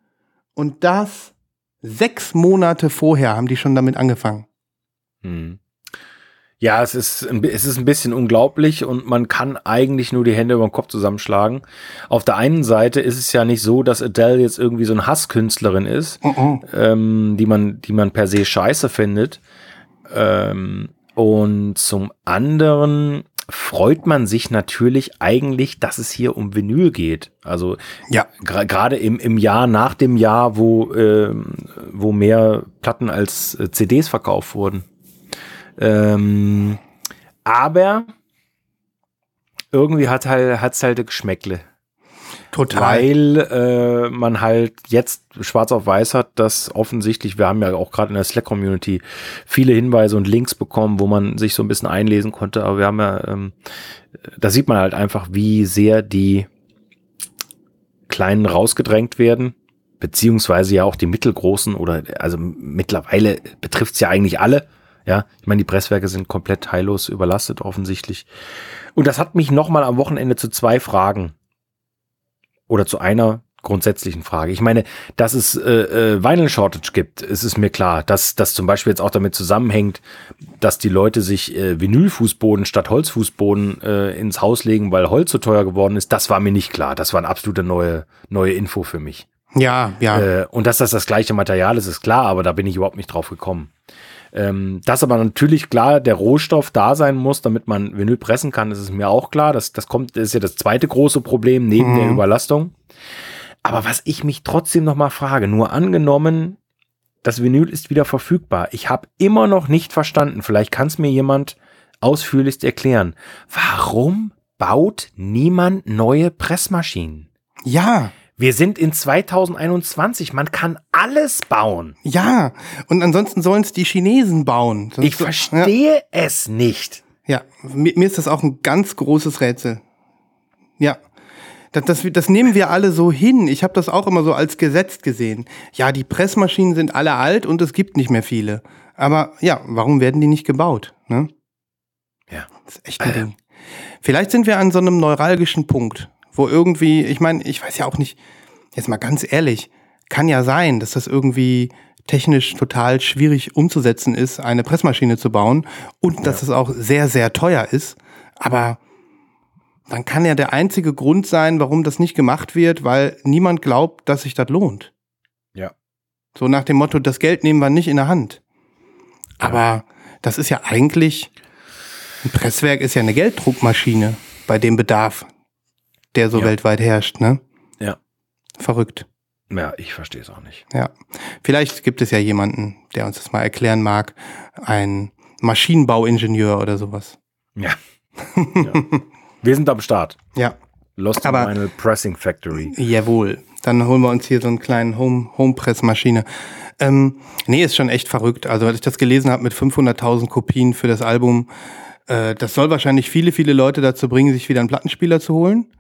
und das sechs Monate vorher haben die schon damit angefangen. Hm. Ja, es ist, es ist ein bisschen unglaublich und man kann eigentlich nur die Hände über den Kopf zusammenschlagen. Auf der einen Seite ist es ja nicht so, dass Adele jetzt irgendwie so eine Hasskünstlerin ist, ähm, die, man, die man per se scheiße findet. Ähm, und zum anderen freut man sich natürlich eigentlich, dass es hier um Vinyl geht. Also Ja. gerade im, im Jahr nach dem Jahr, wo, ähm, wo mehr Platten als äh, CDs verkauft wurden. Ähm, aber irgendwie hat halt, hat's halt Geschmäckle. Total. Weil äh, man halt jetzt schwarz auf weiß hat, dass offensichtlich, wir haben ja auch gerade in der Slack-Community viele Hinweise und Links bekommen, wo man sich so ein bisschen einlesen konnte, aber wir haben ja, ähm, da sieht man halt einfach, wie sehr die Kleinen rausgedrängt werden, beziehungsweise ja auch die mittelgroßen oder also mittlerweile betrifft es ja eigentlich alle. Ja, ich meine, die Presswerke sind komplett heillos überlastet offensichtlich. Und das hat mich nochmal am Wochenende zu zwei Fragen oder zu einer grundsätzlichen Frage. Ich meine, dass es äh, äh, Vinyl Shortage gibt, ist es mir klar. Dass das zum Beispiel jetzt auch damit zusammenhängt, dass die Leute sich äh, Vinylfußboden statt Holzfußboden äh, ins Haus legen, weil Holz so teuer geworden ist, das war mir nicht klar. Das war eine absolute neue, neue Info für mich. Ja, ja. Äh, und dass das das gleiche Material ist, ist klar, aber da bin ich überhaupt nicht drauf gekommen. Ähm, dass aber natürlich klar der Rohstoff da sein muss, damit man Vinyl pressen kann, ist es mir auch klar. Das, das kommt, das ist ja das zweite große Problem neben Mhm. der Überlastung. Aber was ich mich trotzdem noch mal frage, nur angenommen, das Vinyl ist wieder verfügbar. Ich habe immer noch nicht verstanden, vielleicht kann es mir jemand ausführlichst erklären. Warum baut niemand neue Pressmaschinen? ja. Wir sind in 2021. Man kann alles bauen. Ja. Und ansonsten sollen es die Chinesen bauen. Sonst Ich verstehe es nicht. Ja, ja. Mir, mir ist das auch ein ganz großes Rätsel. Ja. Das, das, das nehmen wir alle so hin. Ich habe das auch immer so als Gesetz gesehen. Ja, die Pressmaschinen sind alle alt und es gibt nicht mehr viele. Aber ja, warum werden die nicht gebaut? Ne? Ja. Das ist echt ein Ding. Vielleicht sind wir an so einem neuralgischen Punkt, wo irgendwie, ich meine, ich weiß ja auch nicht, jetzt mal ganz ehrlich, kann ja sein, dass das irgendwie technisch total schwierig umzusetzen ist, eine Pressmaschine zu bauen und dass es auch sehr, sehr teuer ist. Aber dann kann ja der einzige Grund sein, warum das nicht gemacht wird, weil niemand glaubt, dass sich das lohnt. Ja. So nach dem Motto, das Geld nehmen wir nicht in der Hand. Aber das ist ja eigentlich, ein Presswerk ist ja eine Gelddruckmaschine bei dem Bedarf, der so Ja. weltweit herrscht, ne? Ja. Verrückt. Ja, ich verstehe es auch nicht. Ja. Vielleicht gibt es ja jemanden, der uns das mal erklären mag. Ein Maschinenbauingenieur oder sowas. Ja. [laughs] ja. Wir sind am Start. Ja. Lost Aber- in Pressing Factory. Jawohl. Dann holen wir uns hier so einen kleinen Home, Home-Press-Maschine. Ähm, nee, ist schon echt verrückt. Also, als ich das gelesen habe mit 500.000 Kopien für das Album, äh, das soll wahrscheinlich viele, viele Leute dazu bringen, sich wieder einen Plattenspieler zu holen.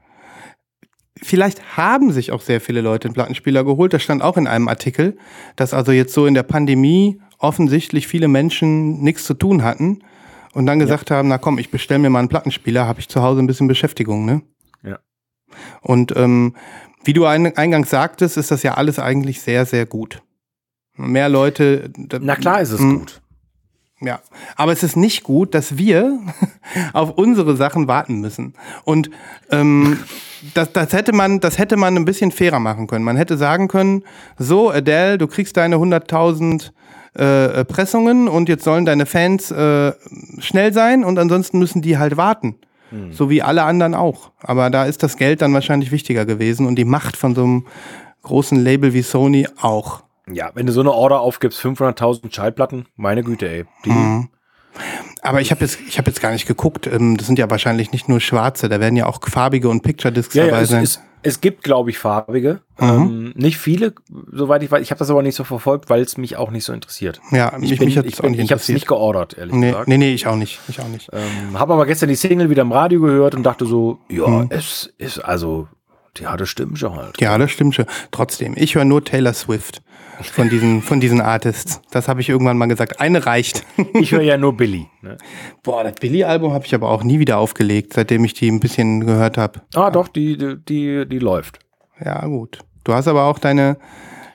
Vielleicht haben sich auch sehr viele Leute einen Plattenspieler geholt. Das stand auch in einem Artikel, dass also jetzt so in der Pandemie offensichtlich viele Menschen nichts zu tun hatten und dann gesagt haben, na komm, ich bestelle mir mal einen Plattenspieler, habe ich zu Hause ein bisschen Beschäftigung, ne? Ja. Und ähm, wie du ein, eingangs sagtest, ist das ja alles eigentlich sehr, sehr gut. Mehr Leute. Na klar ist es Mm, gut. Ja, aber es ist nicht gut, dass wir [laughs] auf unsere Sachen warten müssen. Und ähm, das, das hätte man, das hätte man ein bisschen fairer machen können. Man hätte sagen können: So, Adele, du kriegst deine 100.000 äh, Pressungen und jetzt sollen deine Fans äh, schnell sein und ansonsten müssen die halt warten. So wie alle anderen auch. Aber da ist das Geld dann wahrscheinlich wichtiger gewesen und die Macht von so einem großen Label wie Sony auch. Ja, wenn du so eine Order aufgibst, 500.000 Schallplatten, meine Güte, ey. Mhm. Aber ich habe jetzt, ich habe jetzt gar nicht geguckt. Ähm, das sind ja wahrscheinlich nicht nur schwarze, da werden ja auch farbige und Picture Discs Ja, ja, dabei es, sein. es, es gibt, glaube ich, farbige. Mhm. Ähm, nicht viele, soweit ich weiß. Ich habe das aber nicht so verfolgt, weil es mich auch nicht so interessiert. ja, Ich, mich, bin, mich hat's ich, auch nicht ich habe es nicht geordert, ehrlich nee, gesagt. nee, nee, ich auch nicht. Ich auch nicht. Ähm, habe aber gestern die Single wieder im Radio gehört und dachte so, ja, Mhm. es ist also, ja, das stimmt schon halt. Ja, das stimmt schon. Trotzdem, ich höre nur Taylor Swift von diesen, von diesen Artists. Das habe ich irgendwann mal gesagt. Eine reicht. Ich höre ja nur Billy. Ne? Boah, das Billy-Album habe ich aber auch nie wieder aufgelegt, seitdem ich die ein bisschen gehört habe. Ah, doch, die, die, die, die läuft. Ja, gut. Du hast aber auch deine,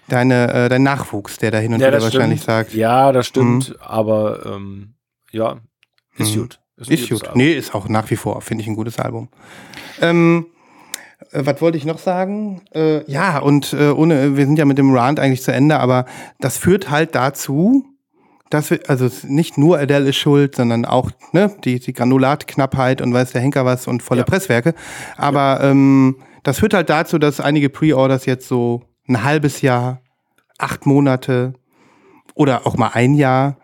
deine, äh, deinen Nachwuchs, der da hin und Ja, wieder wahrscheinlich stimmt. sagt. Ja, das stimmt, aber ähm, ja, ist Mhm. gut. Ist gutes gut. Album. Nee, ist auch nach wie vor, finde ich, ein gutes Album. Ähm, äh, was wollte ich noch sagen? Äh, ja, und äh, ohne, wir sind ja mit dem Rant eigentlich zu Ende, aber das führt halt dazu, dass wir, also nicht nur Adele ist schuld, sondern auch ne, die, die Granulatknappheit und weiß der Henker was und volle Ja. Presswerke. Aber ähm, das führt halt dazu, dass einige Pre-Orders jetzt so ein halbes Jahr, acht Monate oder auch mal ein Jahr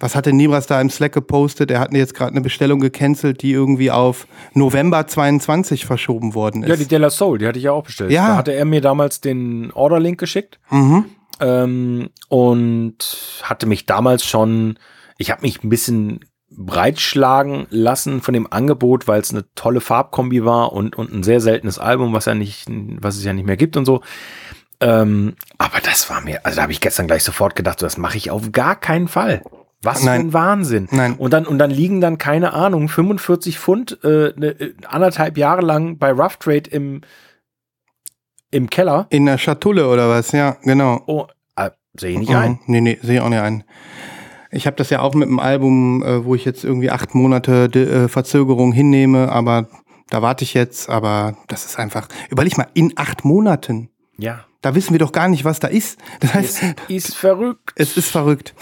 was hatte Nibras da im Slack gepostet? Er hat jetzt gerade eine Bestellung gecancelt, die irgendwie auf November 22 verschoben worden Ja, ist. die Della Soul, die hatte ich ja auch bestellt. Ja. Da hatte er mir damals den Order-Link geschickt mhm. ähm, und hatte mich damals schon, ich habe mich ein bisschen breitschlagen lassen von dem Angebot, weil es eine tolle Farbkombi war und, und ein sehr seltenes Album, was ja nicht, was es ja nicht mehr gibt und so. Ähm, aber das war mir, also da habe ich gestern gleich sofort gedacht, so, das mache ich auf gar keinen Fall. Was Nein. für ein Wahnsinn. Nein. Und dann, und dann liegen dann, keine Ahnung, 45 Pfund äh, ne, äh, anderthalb Jahre lang bei Rough Trade im, im Keller. In der Schatulle oder was? Ja, genau. Oh, äh, sehe ich nicht Mhm. ein. Nee, nee, sehe ich auch nicht ein. Ich habe das ja auch mit dem Album, äh, wo ich jetzt irgendwie acht Monate äh, Verzögerung hinnehme, aber da warte ich jetzt, aber das ist einfach, überleg mal, in acht Monaten, Ja. da wissen wir doch gar nicht, was da ist. Das heißt, Es ist verrückt. es ist verrückt.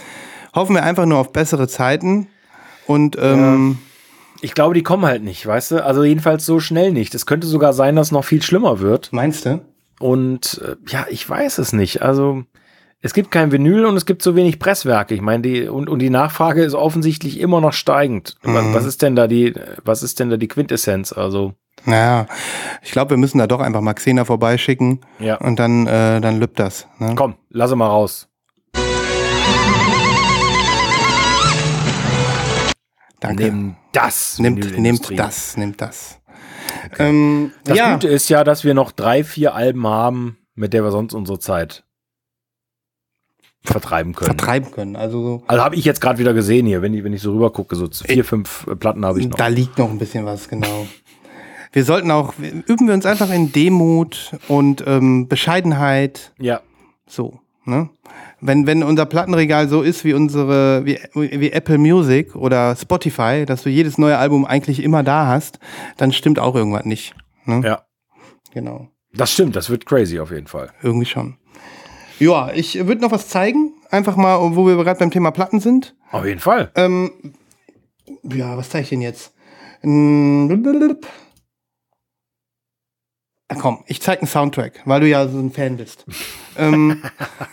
Hoffen wir einfach nur auf bessere Zeiten und ähm, Ich glaube, die kommen halt nicht, weißt du? Also jedenfalls so schnell nicht. Es könnte sogar sein, dass es noch viel schlimmer wird. meinst du? Und äh, ja, ich weiß es nicht. Also es gibt kein Vinyl und es gibt so wenig Presswerke. Ich meine, die und, und die Nachfrage ist offensichtlich immer noch steigend. Was, Mhm. was ist denn da die, was ist denn da die Quintessenz? Also Naja, ich glaube, wir müssen da doch einfach mal Xena vorbeischicken ja, und dann, äh, dann lübt das. Ne? komm, lasse mal raus. Danke. Nimm das. Nimmt, nimmt das, nimmt das. Ähm, Das ja, Gute ist ja, dass wir noch drei, vier Alben haben, mit der wir sonst unsere Zeit vertreiben können. vertreiben können. Also so, also habe ich jetzt gerade wieder gesehen hier, wenn ich, wenn ich so rüber gucke, so vier, fünf äh, Platten habe ich noch. da liegt noch ein bisschen was, genau. Wir sollten auch, üben wir uns einfach in Demut und ähm, Bescheidenheit, Ja, so. Ne? Wenn, wenn unser Plattenregal so ist wie unsere, wie, wie Apple Music oder Spotify, dass du jedes neue Album eigentlich immer da hast, dann stimmt auch irgendwas nicht. Ne? ja. Genau. Das stimmt, das wird crazy auf jeden Fall. Irgendwie schon. Ja, ich würde noch was zeigen. Einfach mal, wo wir gerade beim Thema Platten sind. Auf jeden Fall. Ähm, ja, was zeige ich denn jetzt? Ah, komm, ich zeige einen Soundtrack, weil du ja so ein Fan bist. [laughs] ähm,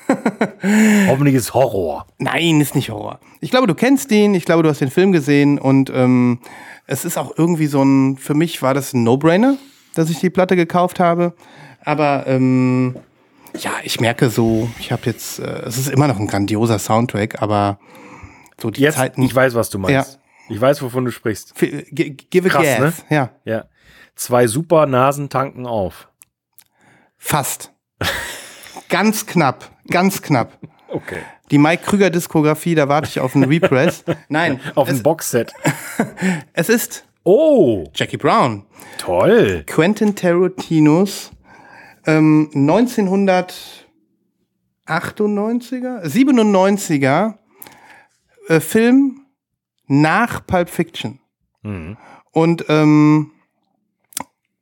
[laughs] Hoffentlich ist Horror. nein, ist nicht Horror. Ich glaube, du kennst den, ich glaube, du hast den Film gesehen und ähm, es ist auch irgendwie so ein, für mich war das ein No-Brainer, dass ich die Platte gekauft habe. Aber ähm, ja, ich merke so, ich habe jetzt, äh, es ist immer noch ein grandioser Soundtrack, aber so die Jetzt, Zeiten. ich weiß, was du meinst. Ich weiß, wovon du sprichst. F- gi- Give a Krass, gas. Ja, Ja. Zwei super Nasen tanken auf. fast. ganz knapp, ganz knapp. Okay. Die Mike Krüger Diskografie, da warte ich auf einen Repress. [laughs] Nein, Auf ein Boxset. [laughs] es ist Oh, Jackie Brown. toll. Quentin Tarantinos ähm, 1998er, 97er äh, Film nach Pulp Fiction. Mhm. Und ähm,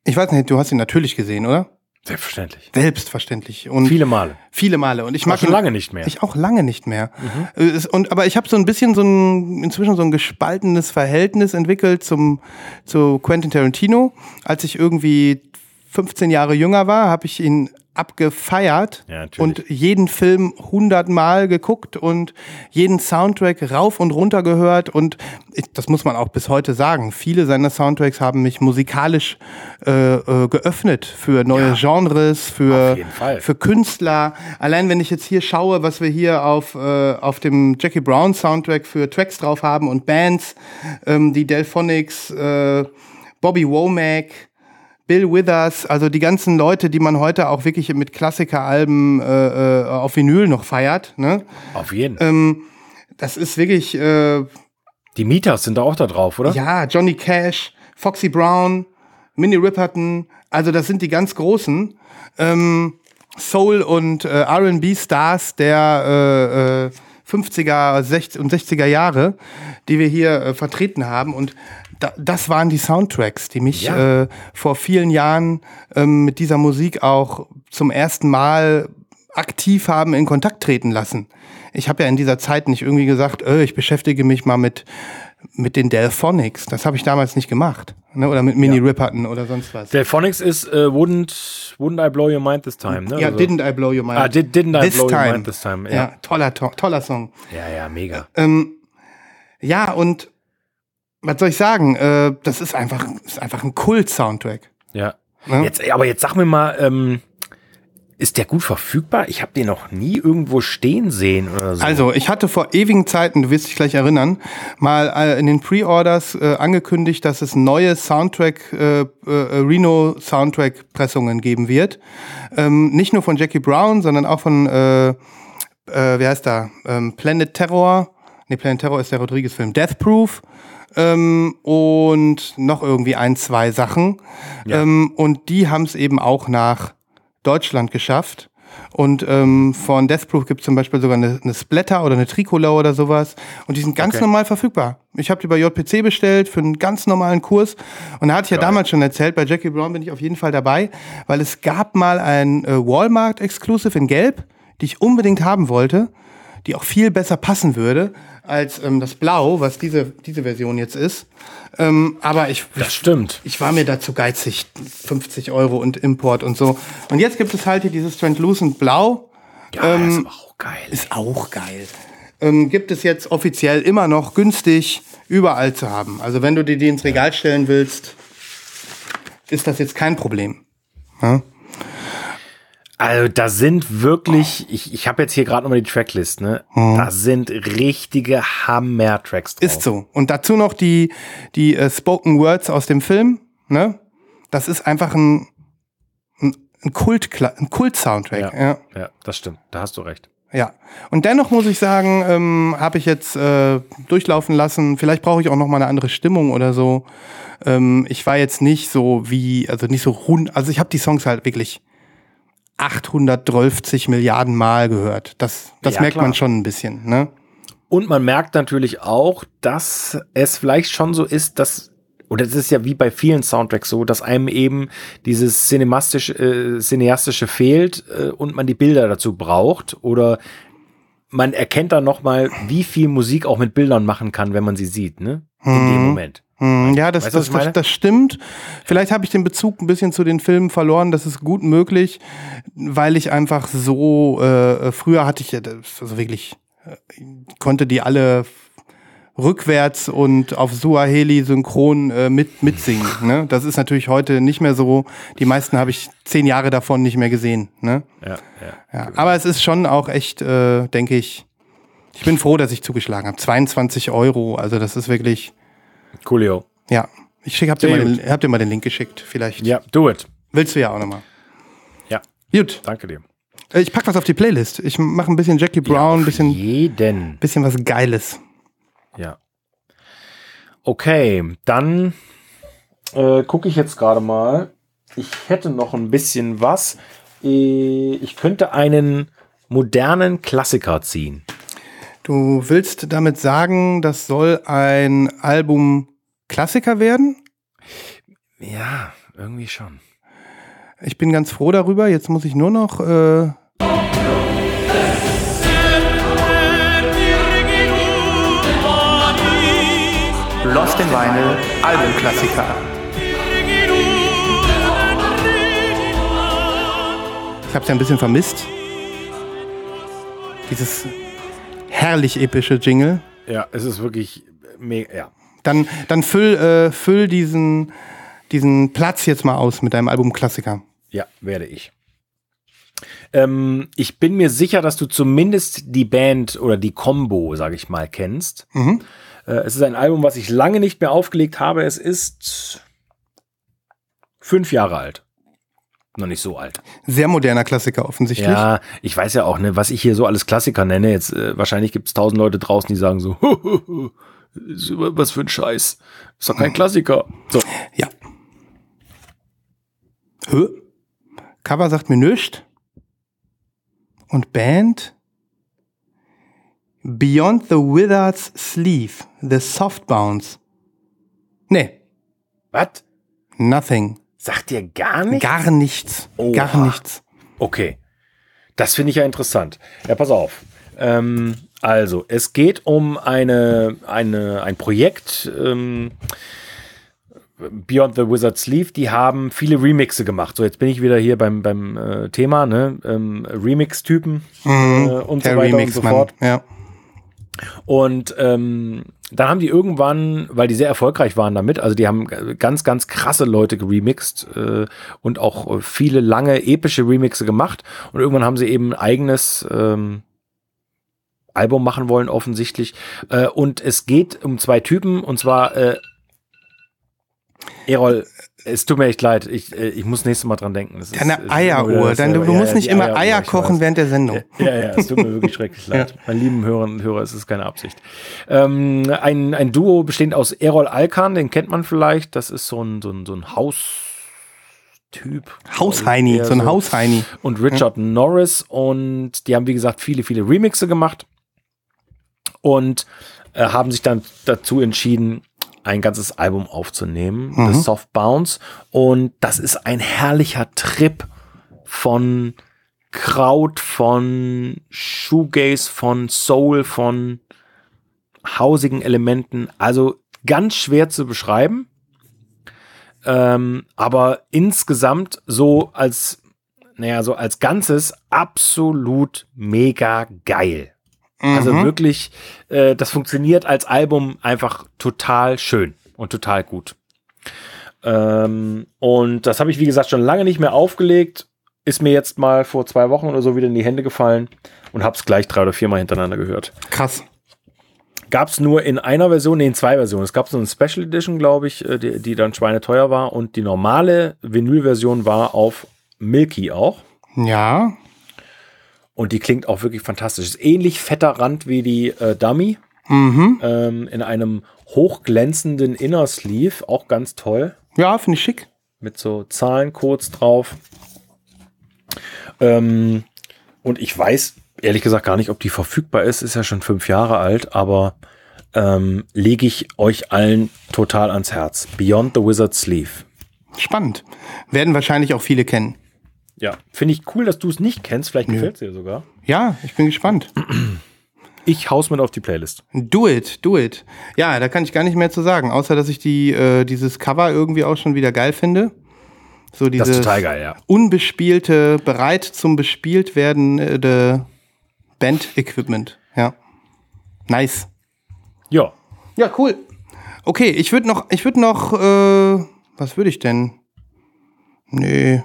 ich weiß nicht, du hast ihn natürlich gesehen, oder? Selbstverständlich. Selbstverständlich. Und Viele Male. viele Male. Und ich mag schon ihn- lange nicht mehr. Ich auch lange nicht mehr. Äh, es- Und, aber ich habe so ein bisschen so ein, inzwischen so ein gespaltenes Verhältnis entwickelt zum, zu Quentin Tarantino. Als ich irgendwie 15 Jahre jünger war, habe ich ihn abgefeiert Ja, und jeden Film hundertmal geguckt und jeden Soundtrack rauf und runter gehört und ich, das muss man auch bis heute sagen. Viele seiner Soundtracks haben mich musikalisch äh, äh, geöffnet für neue Genres, für für Künstler. Allein wenn ich jetzt hier schaue, was wir hier auf, äh, auf dem Jackie Brown Soundtrack für Tracks drauf haben und Bands, ähm, die Delphonics, äh, Bobby Womack, Bill Withers, also die ganzen Leute, die man heute auch wirklich mit Klassikeralben äh, äh, auf Vinyl noch feiert. Ne? Auf jeden. Ähm, das ist wirklich, äh, Die Mieters sind da auch da drauf, oder? ja, Johnny Cash, Foxy Brown, Minnie Riperton, also das sind die ganz großen ähm, Soul- und äh, RB-Stars der äh, äh, 50er 60 und 60er Jahre, die wir hier äh, vertreten haben. Und da, das waren die Soundtracks, die mich Ja. äh, vor vielen Jahren ähm, mit dieser Musik auch zum ersten Mal aktiv haben in Kontakt treten lassen. Ich habe ja in dieser Zeit nicht irgendwie gesagt, äh, ich beschäftige mich mal mit, mit den Delphonics. Das habe ich damals nicht gemacht. Ne? Oder mit Mini Ripperton oder sonst was. Delphonics ist äh, wouldn't, wouldn't I Blow Your Mind This Time, ne? ja, Also- Didn't I Blow Your Mind? Ah, did, Didn't I This Blow time. Your Mind This Time. Ja, Ja, toller, to toller Song. ja, ja mega. Ähm, ja, und was soll ich sagen? Äh, das ist einfach, ist einfach ein Kult-Soundtrack. Ja. Ne? Jetzt, aber jetzt sag mir mal, ähm, ist der gut verfügbar? Ich habe den noch nie irgendwo stehen sehen oder so. Also, ich hatte vor ewigen Zeiten, du wirst dich gleich erinnern, mal äh, in den Pre-Orders äh, angekündigt, dass es neue Soundtrack, äh, äh, Reno Soundtrack-Pressungen geben wird. Ähm, nicht nur von Jackie Brown, sondern auch von, äh, äh, wie heißt da? Ähm, Planet Terror. Nee, Planet Terror ist der Rodriguez-Film. Death Proof. Ähm, und noch irgendwie ein, zwei Sachen. Ähm, und die haben es eben auch nach Deutschland geschafft. Und ähm, von Death Proof gibt es zum Beispiel sogar eine, eine Splatter oder eine Tricolor oder sowas. Und die sind ganz Okay. normal verfügbar. Ich habe die bei JPC bestellt für einen ganz normalen Kurs. Und da hatte ich ja damals schon erzählt, bei Jackie Brown bin ich auf jeden Fall dabei, weil es gab mal ein äh, Walmart-Exclusive in Gelb, die ich unbedingt haben wollte, die auch viel besser passen würde als ähm, das Blau, was diese, diese Version jetzt ist. Ähm, aber ich, das stimmt. ich war mir dazu geizig, 50 Euro und Import und so. Und jetzt gibt es halt hier dieses Translucent Blau. Ja, das ist auch geil. Ist auch geil. Ähm, gibt es jetzt offiziell immer noch günstig überall zu haben. Also wenn du dir die ins Regal stellen willst, ist das jetzt kein Problem. Ja? Also da sind wirklich, ich, ich habe jetzt hier gerade nochmal die Tracklist, ne? Da sind richtige Hammer-Tracks drauf. Ist so. Und dazu noch die, die äh, Spoken Words aus dem Film. Ne? das ist einfach ein, ein, ein Kult, ein Kult-Soundtrack. Ja. Ja. Ja, das stimmt. Da hast du recht. Ja, und dennoch muss ich sagen, ähm, habe ich jetzt äh, durchlaufen lassen. Vielleicht brauche ich auch noch mal eine andere Stimmung oder so. Ähm, ich war jetzt nicht so wie, also nicht so rund, also ich habe die Songs halt wirklich 812 Milliarden Mal gehört. Das, das Ja, merkt klar. man schon ein bisschen, ne? Und man merkt natürlich auch, dass es vielleicht schon so ist, dass, oder es ist ja wie bei vielen Soundtracks so, dass einem eben dieses cinemastisch, äh, cineastische fehlt äh, und man die Bilder dazu braucht oder man erkennt dann noch mal, wie viel Musik auch mit Bildern machen kann, wenn man sie sieht, ne? In dem Moment. Hm, ja, das, Weißt das, das, das stimmt. Vielleicht habe ich den Bezug ein bisschen zu den Filmen verloren. Das ist gut möglich, weil ich einfach so, äh, früher hatte ich, also wirklich, äh, konnte die alle rückwärts und auf Suaheli synchron äh, mit, mitsingen. Ne? Das ist natürlich heute nicht mehr so. Die meisten habe ich zehn Jahre davon nicht mehr gesehen. Ne? Ja, ja. Ja, aber es ist schon auch echt, äh, denke ich, ich bin froh, dass ich zugeschlagen habe. 22 Euro, also das ist wirklich, Coolio. ja. Ich schick, hab, dir mal den, hab dir mal den Link geschickt, vielleicht. Ja, do it. Willst du ja auch nochmal. Ja, Gut, danke dir. äh, ich pack was auf die Playlist. Ich mache ein bisschen Jackie Brown, ein bisschen, Jeden. bisschen was Geiles. Ja. Okay, dann äh, gucke ich jetzt gerade mal. Ich hätte noch ein bisschen was. Äh, Ich könnte einen modernen Klassiker ziehen. Du willst damit sagen, das soll ein Album Klassiker werden? Ja, irgendwie schon. Ich bin ganz froh darüber. Jetzt muss ich nur noch. Äh, Lost in Vinyl Albumklassiker. Ich habe es ja ein bisschen vermisst. Dieses herrlich epische Jingle. Ja, es ist wirklich mega. Ja. Dann, dann füll, äh, füll diesen, diesen Platz jetzt mal aus mit deinem Albumklassiker. Ja, werde ich. Ähm, ich bin mir sicher, dass du zumindest die Band oder die Combo, sage ich mal, kennst. Mhm. Äh, es ist ein Album, was ich lange nicht mehr aufgelegt habe. Es ist fünf Jahre alt. Noch nicht so alt. Sehr moderner Klassiker offensichtlich. Ja, ich weiß ja auch, ne, was ich hier so alles Klassiker nenne. Jetzt äh, wahrscheinlich gibt es tausend Leute draußen, die sagen so, [laughs] was für ein Scheiß. Ist doch kein Klassiker. So, Ja. Hö? Cover sagt mir nichts. Und Band? Beyond the Wizard's Sleeve, The Soft Bounce. Nee, was? nothing. Sagt dir gar nichts? Gar nichts. Gar Oha. nichts. Okay. Das finde ich ja interessant. Ja, pass auf. Ähm, also, es geht um eine, eine, ein Projekt, ähm, Beyond the Wizard's Sleeve, die haben viele Remixe gemacht. So, jetzt bin ich wieder hier beim, beim äh, Thema, ne? Ähm, Remix-Typen äh, und so weiter Remix, und so Mann. fort. Ja. Und ähm, dann haben die irgendwann, weil die sehr erfolgreich waren damit, also die haben ganz, ganz krasse Leute geremixt äh, und auch äh, viele lange epische Remixe gemacht. Und irgendwann haben sie eben ein eigenes ähm, Album machen wollen, offensichtlich. Äh, und es geht um zwei Typen, und zwar äh, Erol, es tut mir echt leid, ich, äh, ich muss nächstes Mal dran denken. Ist- Deine Eieruhr. Dann, du, du Ja, musst ja, nicht immer Eier ich kochen während der Sendung. [laughs] Ja, ja, es tut mir wirklich schrecklich [laughs] leid. Meine lieben Hörerinnen und Hörer, es ist keine Absicht. Ähm, ein, ein Duo bestehend aus Errol Alkan, den kennt man vielleicht. Das ist so ein, so ein, so ein Haustyp. Hausheini, Eher so ein Hausheini. Und Richard Norris. Und die haben, wie gesagt, viele, viele Remixe gemacht. Und äh, haben sich dann dazu entschieden, ein ganzes Album aufzunehmen, The Soft Bounce. Und das ist ein herrlicher Trip von Kraut, von Shoegaze, von Soul, von hausigen Elementen. Also ganz schwer zu beschreiben. Ähm, aber insgesamt so als, naja, so als Ganzes absolut mega geil. Also wirklich, äh, das funktioniert als Album einfach total schön und total gut. Ähm, und das habe ich, wie gesagt, schon lange nicht mehr aufgelegt. Ist mir jetzt mal vor zwei Wochen oder so wieder in die Hände gefallen und habe es gleich drei oder viermal hintereinander gehört. Krass. Gab es nur in einer Version, nee, in zwei Versionen. Es gab so eine Special Edition, glaube ich, äh, die, die dann schweineteuer war. Und die normale Vinyl-Version war auf Milky auch. Ja. Und die klingt auch wirklich fantastisch. Ist ähnlich fetter Rand wie die äh, Dummy. Mhm. Ähm, in einem hochglänzenden Inner Sleeve. Auch ganz toll. Ja, finde ich schick. Mit so Zahlencodes drauf. Ähm, und ich weiß ehrlich gesagt gar nicht, ob die verfügbar ist. Ist ja schon fünf Jahre alt, aber ähm, lege ich euch allen total ans Herz. Beyond the Wizard Sleeve. Spannend. Werden wahrscheinlich auch viele kennen. Ja, finde ich cool, dass du es nicht kennst. Vielleicht gefällt es dir sogar. Ja, ich bin gespannt. [clears throat] Ich haus mit auf die Playlist. Do it, do it. Ja, da kann ich gar nicht mehr zu sagen, außer dass ich die, äh, dieses Cover irgendwie auch schon wieder geil finde. So Das ist dieses total geil, ja. unbespielte, bereit zum bespielt werden äh, Band-Equipment. Ja. Nice. Ja, Ja, cool. Okay, ich würde noch, ich würde noch, äh, was würde ich denn? Nee.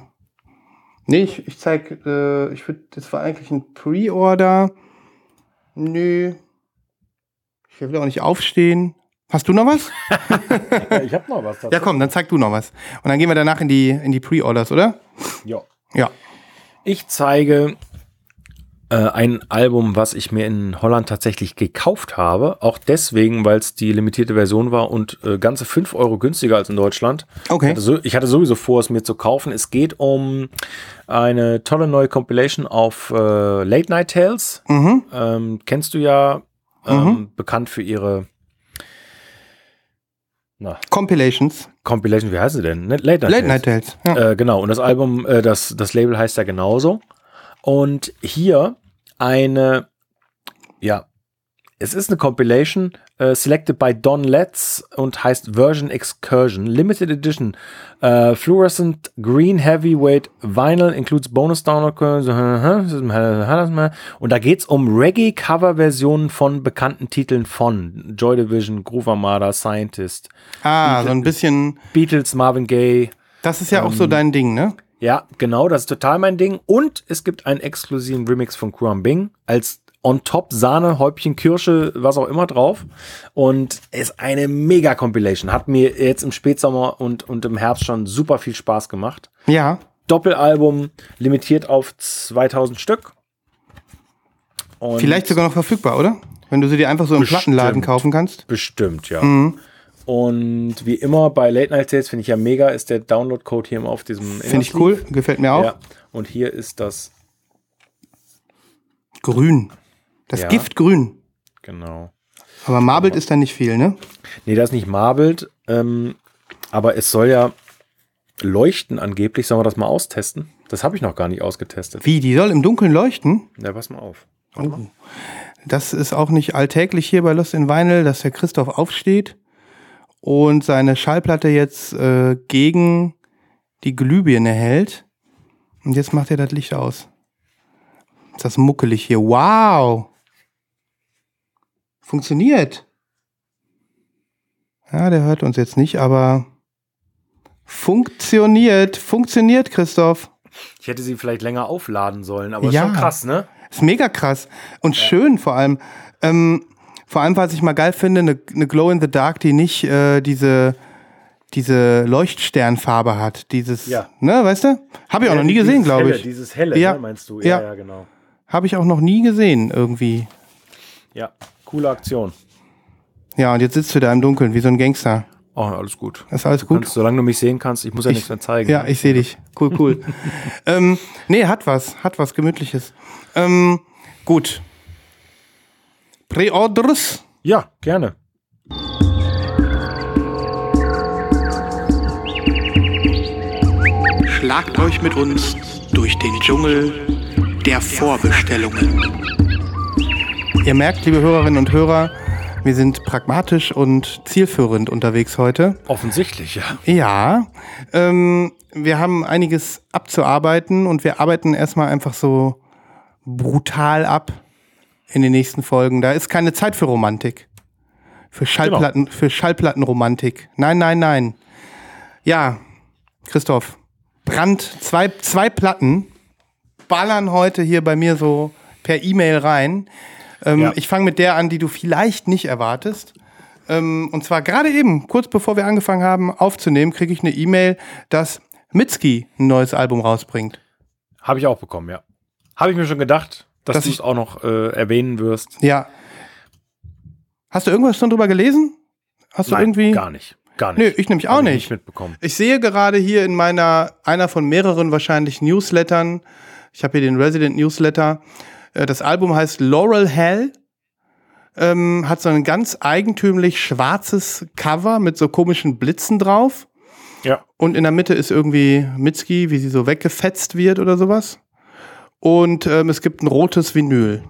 Nee, ich, ich zeig, äh, ich würde, das war eigentlich ein Pre-Order. Nö. Ich will auch nicht aufstehen. Hast du noch was? [laughs] [laughs] ich habe noch was. Ja, komm, dann zeig du noch was. Und dann gehen wir danach in die, in die Pre-Orders, oder? Ja. Ja. Ich zeige äh, ein Album, was ich mir in Holland tatsächlich gekauft habe. Auch deswegen, weil es die limitierte Version war und äh, ganze 5 Euro günstiger als in Deutschland. Okay. Ich hatte, so, ich hatte sowieso vor, es mir zu kaufen. Es geht um eine tolle neue Compilation auf äh, Late Night Tales. Mhm. Ähm, kennst du ja, ähm, bekannt für ihre na, Compilations. Compilation, wie heißt sie denn? Ne? Late Night Late Night Tales. Ja. äh, genau, und das Album, äh, das, das Label heißt ja genauso. Und hier eine, ja, es ist eine Compilation, äh, selected by Don Letts und heißt Version Excursion. Limited Edition. Äh, fluorescent Green Heavyweight Vinyl includes bonus download. [laughs] Und da geht's um Reggae-Cover-Versionen von bekannten Titeln von Joy Division, Groove Armada, Scientist, Ah, so ein bisschen, Beatles, Marvin Gaye. das ist ja auch so Ähm, dein Ding, ne? Ja, genau, das ist total mein Ding. Und es gibt einen exklusiven Remix von Kuram Bing als on top Sahne, Häubchen, Kirsche, was auch immer drauf. Und ist eine mega Compilation. Hat mir jetzt im Spätsommer und, und im Herbst schon super viel Spaß gemacht. Ja. Doppelalbum, limitiert auf 2000 Stück. Und Vielleicht sogar noch verfügbar, oder? Wenn du sie dir einfach so im Bestimmt. Plattenladen kaufen kannst. Bestimmt, ja. Mhm. Und wie immer bei Late Night Sales finde ich ja mega, ist der Download-Code hier immer auf diesem Finde ich cool, gefällt mir auch. Ja. Und hier ist das, Grün. Das Ja. Giftgrün. genau. Aber Marbelt ist da nicht viel, ne? Nee, das ist nicht marbelt, ähm, aber es soll ja leuchten angeblich. Sollen wir das mal austesten? Das habe ich noch gar nicht ausgetestet. Wie, die soll im Dunkeln leuchten? Ja, pass mal auf. Das ist auch nicht alltäglich hier bei Lost in Vinyl, dass der Christoph aufsteht und seine Schallplatte jetzt äh, gegen die Glühbirne hält. Und jetzt macht er das Licht aus. Ist das muckelig hier. Wow! Funktioniert. Ja, der hört uns jetzt nicht, aber funktioniert. Funktioniert, Christoph. Ich hätte sie vielleicht länger aufladen sollen, aber Ja. ist schon krass, ne? Ist mega krass und schön vor allem. Ähm, vor allem, was ich mal geil finde, eine ne Glow in the Dark, die nicht äh, diese, diese Leuchtsternfarbe hat. Dieses, Ja. ne, weißt du? Habe ich auch noch nie gesehen, glaube ich. Dieses helle, Ja. ne, meinst du? Ja. Ja, ja, genau. Habe ich auch noch nie gesehen, irgendwie. Ja, coole Aktion. Ja, und jetzt sitzt du da im Dunkeln, wie so ein Gangster. Oh, alles gut. Ist alles Du gut? Kannst, solange du mich sehen kannst, ich muss ja Ich- nichts mehr zeigen. Ja, ich sehe dich. Cool, cool. [laughs] ähm, nee, hat was, hat was Gemütliches. Ähm, gut. Pre-Orders. ja, gerne. Schlagt euch mit uns durch den Dschungel der Vorbestellungen. Ihr merkt, liebe Hörerinnen und Hörer, wir sind pragmatisch und zielführend unterwegs heute. Offensichtlich, ja. Ja, ähm, wir haben einiges abzuarbeiten und wir arbeiten erstmal einfach so brutal ab in den nächsten Folgen. Da ist keine Zeit für Romantik. Für Schallplatten, für Schallplattenromantik. Nein, nein, nein. Ja, Christoph, Brand, zwei, zwei Platten ballern heute hier bei mir so per E-Mail rein. Ähm, Ja. Ich fange mit der an, die du vielleicht nicht erwartest. Ähm, und zwar gerade eben, kurz bevor wir angefangen haben aufzunehmen, kriege ich eine E-Mail, dass Mitski ein neues Album rausbringt. Habe ich auch bekommen, ja. Habe ich mir schon gedacht, dass, Dass du es auch noch äh, erwähnen wirst. Ja. Hast du irgendwas schon drüber gelesen? Hast du irgendwie? gar nicht. Gar nicht. Nö, ich nämlich auch ich nicht. mitbekommen. Ich sehe gerade hier in meiner, einer von mehreren wahrscheinlich Newslettern, ich habe hier den Resident Newsletter, äh, das Album heißt Laurel Hell, ähm, hat so ein ganz eigentümlich schwarzes Cover mit so komischen Blitzen drauf Ja. und in der Mitte ist irgendwie Mitski, wie sie so weggefetzt wird oder sowas. Und ähm, es gibt ein rotes Vinyl.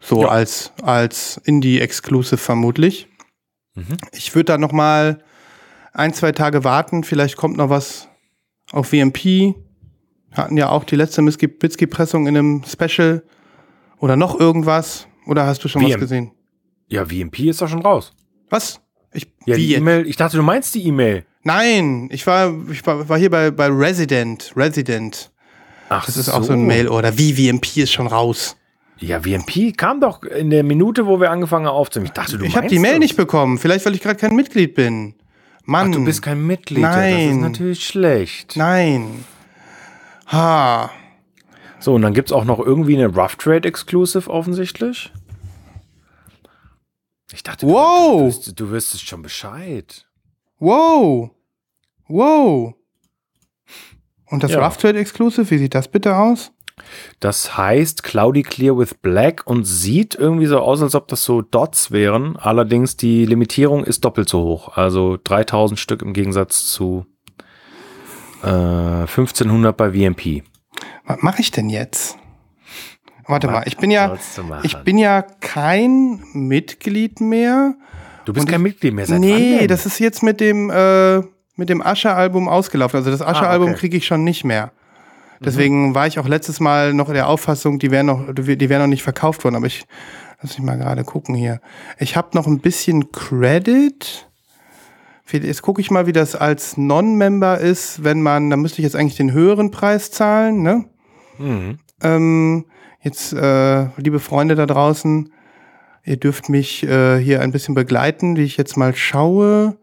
So Ja. als, als Indie-Exclusive vermutlich. Mhm. Ich würde da noch mal ein, zwei Tage warten. Vielleicht kommt noch was auf VMP. Hatten ja auch die letzte Mitski-Pressung in einem Special. Oder noch irgendwas. Oder hast du schon was VM. gesehen? Ja, VMP ist doch schon raus. Was? Ich, Ja, die? E-Mail. Ich dachte, du meinst die E-Mail. Nein, ich war, ich war, war hier bei, bei Resident. Resident. Ach, Das ist auch so ein Mail-Order. Wie VMP ist schon raus. Ja, VMP kam doch in der Minute, wo wir angefangen haben aufzunehmen. Ich dachte, du ich habe die Mail das. nicht bekommen. Vielleicht, weil ich gerade kein Mitglied bin. Mann. Ach, du bist kein Mitglied. Ja, Das Nein. ist natürlich schlecht. Nein. Ha. So, und dann gibt's auch noch irgendwie eine Rough Trade Exclusive offensichtlich. Ich dachte, du- Wow. du, wüsstest- du wüsstest schon Bescheid. Wow. Wow. Und das Ja. Rough Trade Exclusive, wie sieht das bitte aus? Das heißt Cloudy Clear with Black und sieht irgendwie so aus, als ob das so Dots wären. Allerdings die Limitierung ist doppelt so hoch. Also 3000 Stück im Gegensatz zu äh, 1500 bei VMP. Was mache ich denn jetzt? Warte mal, ich bin ja, ich bin ja kein Mitglied mehr. Du bist und kein Mitglied mehr. Seit wann nee, das ist jetzt mit dem, äh, mit dem Ascher-Album ausgelaufen. Also das Ascher-Album Ah, okay. kriege ich schon nicht mehr. Deswegen war ich auch letztes Mal noch in der Auffassung, die wären noch, die wären noch nicht verkauft worden. Aber ich, lass mich mal gerade gucken hier. Ich habe noch ein bisschen Credit. Jetzt gucke ich mal, wie das als Non-Member ist, wenn man, da müsste ich jetzt eigentlich den höheren Preis zahlen, ne? Mhm. Ähm, jetzt, äh, liebe Freunde da draußen, ihr dürft mich äh, hier ein bisschen begleiten, wie ich jetzt mal schaue.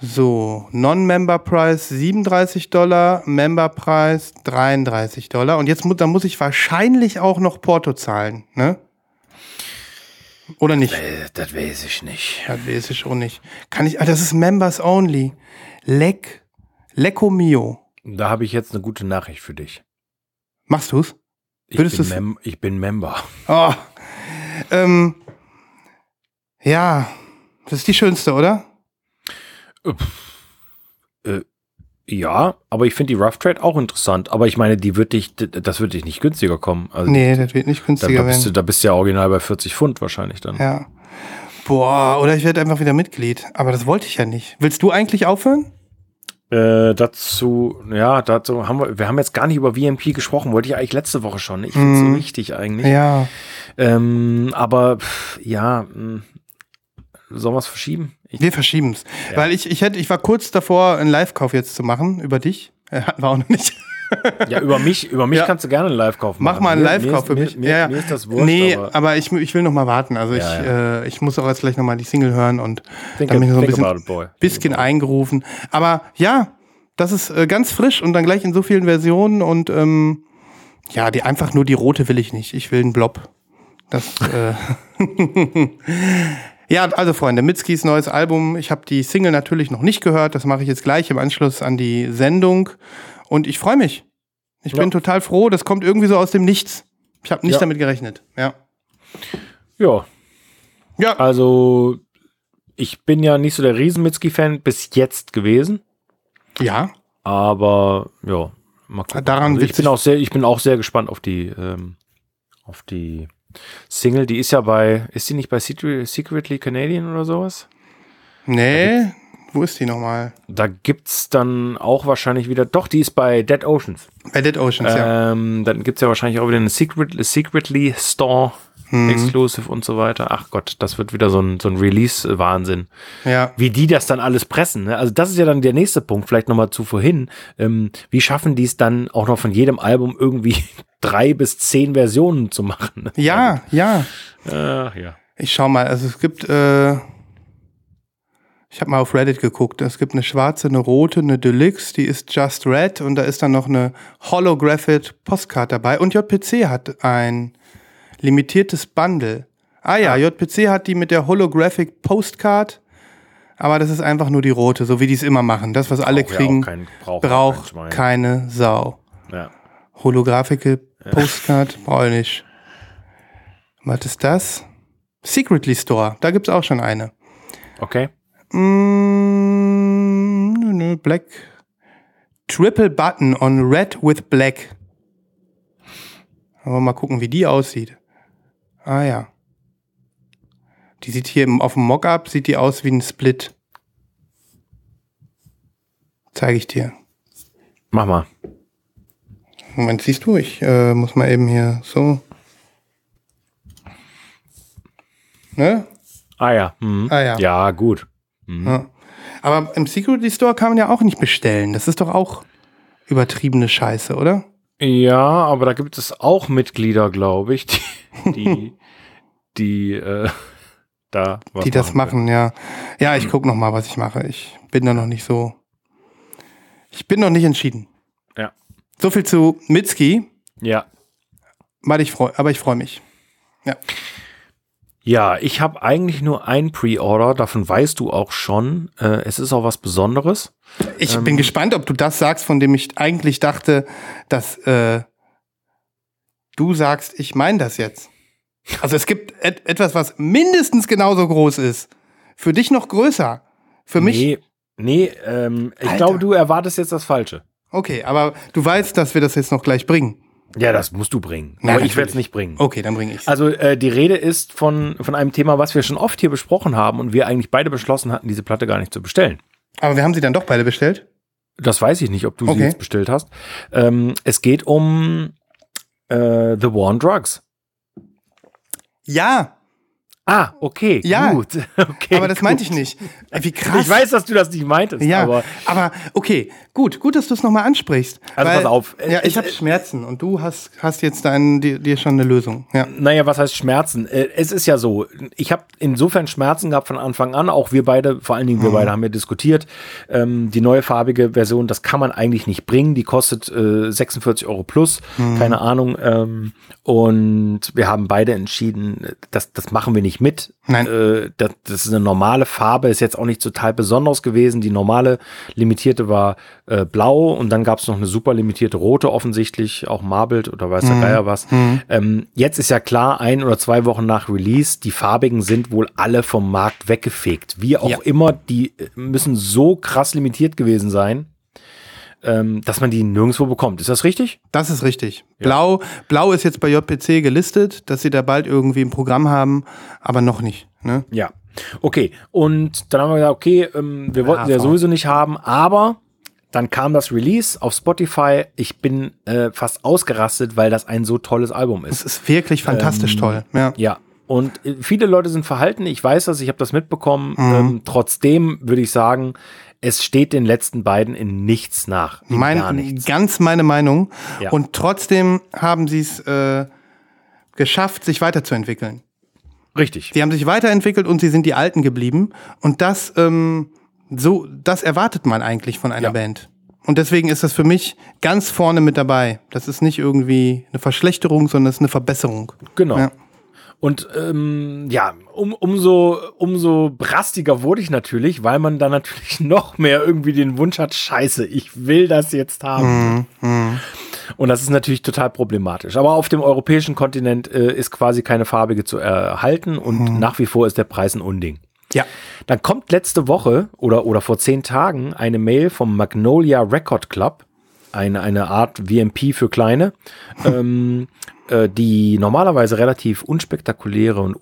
So, Non-Member-Preis 37 Dollar, Member-Preis 33 Dollar. Und jetzt mu da muss ich wahrscheinlich auch noch Porto zahlen, ne? Oder nicht? Das weiß ich nicht. Ja, weiß ich auch nicht. Kann ich, ah, das ist Members Only. Leck, Lecco Mio. Da habe ich jetzt eine gute Nachricht für dich. Machst du's? Ich, Würdest bin, Mem ich bin Member. Oh. Ähm, ja, das ist die schönste, oder? Ja, aber ich finde die Rough Trade auch interessant. Aber ich meine, die wird dich, das wird dich nicht günstiger kommen. Also Nee, das wird nicht da, da, günstiger bist du, da bist du ja original bei 40 Pfund wahrscheinlich dann. Ja. Boah, oder ich werde einfach wieder Mitglied. Aber das wollte ich ja nicht. Willst du eigentlich aufhören? Äh, dazu, ja, dazu haben wir, wir haben jetzt gar nicht über VMP gesprochen, wollte ich eigentlich letzte Woche schon. Ich finde es so Mhm. wichtig eigentlich. Ja. Ähm, aber pff, ja, mh, sollen wir es verschieben? Ich, Wir verschieben's. Ja. Weil ich, ich hätte, ich war kurz davor, einen Live-Kauf jetzt zu machen über dich. Äh, hatten wir auch noch nicht. [laughs] ja, über mich, über mich Ja. kannst du gerne einen Live-Kauf machen. Mach mal einen Live-Kauf für mich. Mir, ja, mir ist das wurscht, nee, aber aber, ich, ich will noch mal warten. Also Ja, ich. Äh, ich muss auch jetzt gleich noch mal die Single hören und think, dann bin ich so ein bisschen, bisschen eingerufen. Aber ja, das ist äh, ganz frisch und dann gleich in so vielen Versionen und ähm, ja, die einfach nur die rote will ich nicht. Ich will einen Blob. Das äh, [laughs] [laughs] Ja, also Freunde, Mitskis neues Album. Ich habe die Single natürlich noch nicht gehört. Das mache ich jetzt gleich im Anschluss an die Sendung. Und ich freue mich. Ich Ja. bin total froh. Das kommt irgendwie so aus dem Nichts. Ich habe nicht Ja. damit gerechnet. Ja. Ja, Ja. also ich bin ja nicht so der riesen Mitski-Fan bis jetzt gewesen, Ja. aber ja, mal gucken. Daran also ich bin auch sehr, ich bin auch sehr gespannt auf die, ähm, auf die Single. Die ist ja bei, ist die nicht bei Secret, Secretly Canadian oder sowas? Nee. Wo ist die nochmal? Da gibt's dann auch wahrscheinlich wieder, doch, die ist bei Dead Oceans. Bei Dead Oceans, ja. Ähm, dann gibt's ja wahrscheinlich auch wieder eine Secret, Secretly Store Exclusive und so weiter. Ach Gott, das wird wieder so ein, so ein Release-Wahnsinn. Ja. Wie die das dann alles pressen. Ne? Also das ist ja dann der nächste Punkt, vielleicht nochmal zu vorhin. Ähm, wie schaffen die es dann auch noch von jedem Album irgendwie [laughs] drei bis zehn Versionen zu machen? [laughs] Ja, ja. Ach ja. Ich schau mal, also es gibt, äh, ich habe mal auf Reddit geguckt, es gibt eine schwarze, eine rote, eine Deluxe, die ist Just Red und da ist dann noch eine Holographic Postcard dabei und JPC hat ein limitiertes Bundle. Ah ja, JPC hat die mit der Holographic Postcard, aber das ist einfach nur die rote, so wie die es immer machen. Das, was alle Braucht ja kriegen, kein- braucht auch braucht keine Sau. ja. Holographic Postcard [laughs] brauche ich nicht. Was ist das? Secretly Store, da gibt's auch schon eine. Okay. Mm, nö, nö, Black. Triple Button on Red with Black. Aber mal gucken, wie die aussieht. Ah ja. Die sieht hier auf dem Mockup, sieht die aus wie ein Split. Zeige ich dir. Mach mal. Moment, siehst du? Ich äh, muss mal eben hier so. Ne? Ah ja. Mhm. Ah ja. Ja, gut. Ja. Aber im Security Store kann man ja auch nicht bestellen. Das ist doch auch übertriebene Scheiße, oder? Ja, aber da gibt es auch Mitglieder, glaube ich, die, die, [laughs] die äh, da was die das können. machen, ja. Ja, ich gucke noch mal, was ich mache. Ich bin da noch nicht so. Ich bin noch nicht entschieden. Ja. So viel zu Mitski, Ja. weil ich freu, aber ich freue mich. Ja. Ja, ich habe eigentlich nur ein Pre-Order, davon weißt du auch schon. Äh, es ist auch was Besonderes. Ich Ähm. bin gespannt, ob du das sagst, von dem ich eigentlich dachte, dass äh, du sagst, ich meine das jetzt. Also es gibt et etwas, was mindestens genauso groß ist. Für dich noch größer. Für mich. Nee, nee ähm, ich glaube, du erwartest jetzt das Falsche. Okay, aber du weißt, dass wir das jetzt noch gleich bringen. Ja, das musst du bringen. Na, aber ich werde es nicht bringen. Okay, dann bringe ich's. Also äh, die Rede ist von, von einem Thema, was wir schon oft hier besprochen haben und wir eigentlich beide beschlossen hatten, diese Platte gar nicht zu bestellen. Aber wir haben sie dann doch beide bestellt. Das weiß ich nicht, ob du sie Okay. jetzt bestellt hast. Ähm, es geht um äh, The War on Drugs. Ja, Ah, okay, Ja. gut. [laughs] Okay, aber das gut. meinte ich nicht. Äh, Wie krass. [laughs] Ich weiß, dass du das nicht meintest, Ja, aber aber, okay, gut, gut, dass du es nochmal ansprichst. Also pass auf, Ja, es- ich habe Schmerzen und du hast, hast jetzt dein, dir, dir schon eine Lösung. Ja. Naja, was heißt Schmerzen? Äh, Es ist ja so, ich habe insofern Schmerzen gehabt von Anfang an, auch wir beide, vor allen Dingen wir beide haben ja diskutiert, ähm, die neue farbige Version, das kann man eigentlich nicht bringen, die kostet äh, 46 Euro plus, keine Ahnung, ähm, und wir haben beide entschieden, das, das machen wir nicht mit. Nein. Äh, das, das ist eine normale Farbe, ist jetzt auch nicht total besonders gewesen, die normale limitierte war äh, blau und dann gab es noch eine super limitierte rote offensichtlich, auch marbled oder weiß der Geier was. Ähm, jetzt ist ja klar, ein oder zwei Wochen nach Release, die farbigen sind wohl alle vom Markt weggefegt. Wie auch Ja. immer, die äh, müssen so krass limitiert gewesen sein, ähm, dass man die nirgendwo bekommt. Ist das richtig? Das ist richtig. Blau, Blau ist jetzt bei JPC gelistet, dass sie da bald irgendwie ein Programm haben, aber noch nicht. Ne? Ja. Okay, und dann haben wir gesagt, okay, ähm, wir wollten sie ja HV. sowieso nicht haben, aber dann kam das Release auf Spotify. Ich bin äh, fast ausgerastet, weil das ein so tolles Album ist. Es ist wirklich fantastisch Ähm, toll. Ja. Ja. Und äh, viele Leute sind verhalten. Ich weiß das, ich habe das mitbekommen. Mhm. Ähm, trotzdem würde ich sagen, es steht den letzten beiden in nichts nach. In gar Mein, nichts. ganz meine Meinung. Ja. Und trotzdem haben sie es äh, geschafft, sich weiterzuentwickeln. Richtig. Die haben sich weiterentwickelt und sie sind die Alten geblieben. Und das, ähm, so, das erwartet man eigentlich von einer Ja. Band. Und deswegen ist das für mich ganz vorne mit dabei. Das ist nicht irgendwie eine Verschlechterung, sondern es ist eine Verbesserung. Genau. Ja. Und ähm, ja, um, umso, umso brastiger wurde ich natürlich, weil man dann [laughs] natürlich noch mehr irgendwie den Wunsch hat, scheiße, ich will das jetzt haben. Und das ist natürlich total problematisch. Aber auf dem europäischen Kontinent äh, ist quasi keine farbige zu erhalten und nach wie vor ist der Preis ein Unding. Ja. Dann kommt letzte Woche oder, oder vor zehn Tagen eine Mail vom Magnolia Record Club, eine, eine Art VMP für Kleine, [laughs] ähm, äh, die normalerweise relativ unspektakuläre und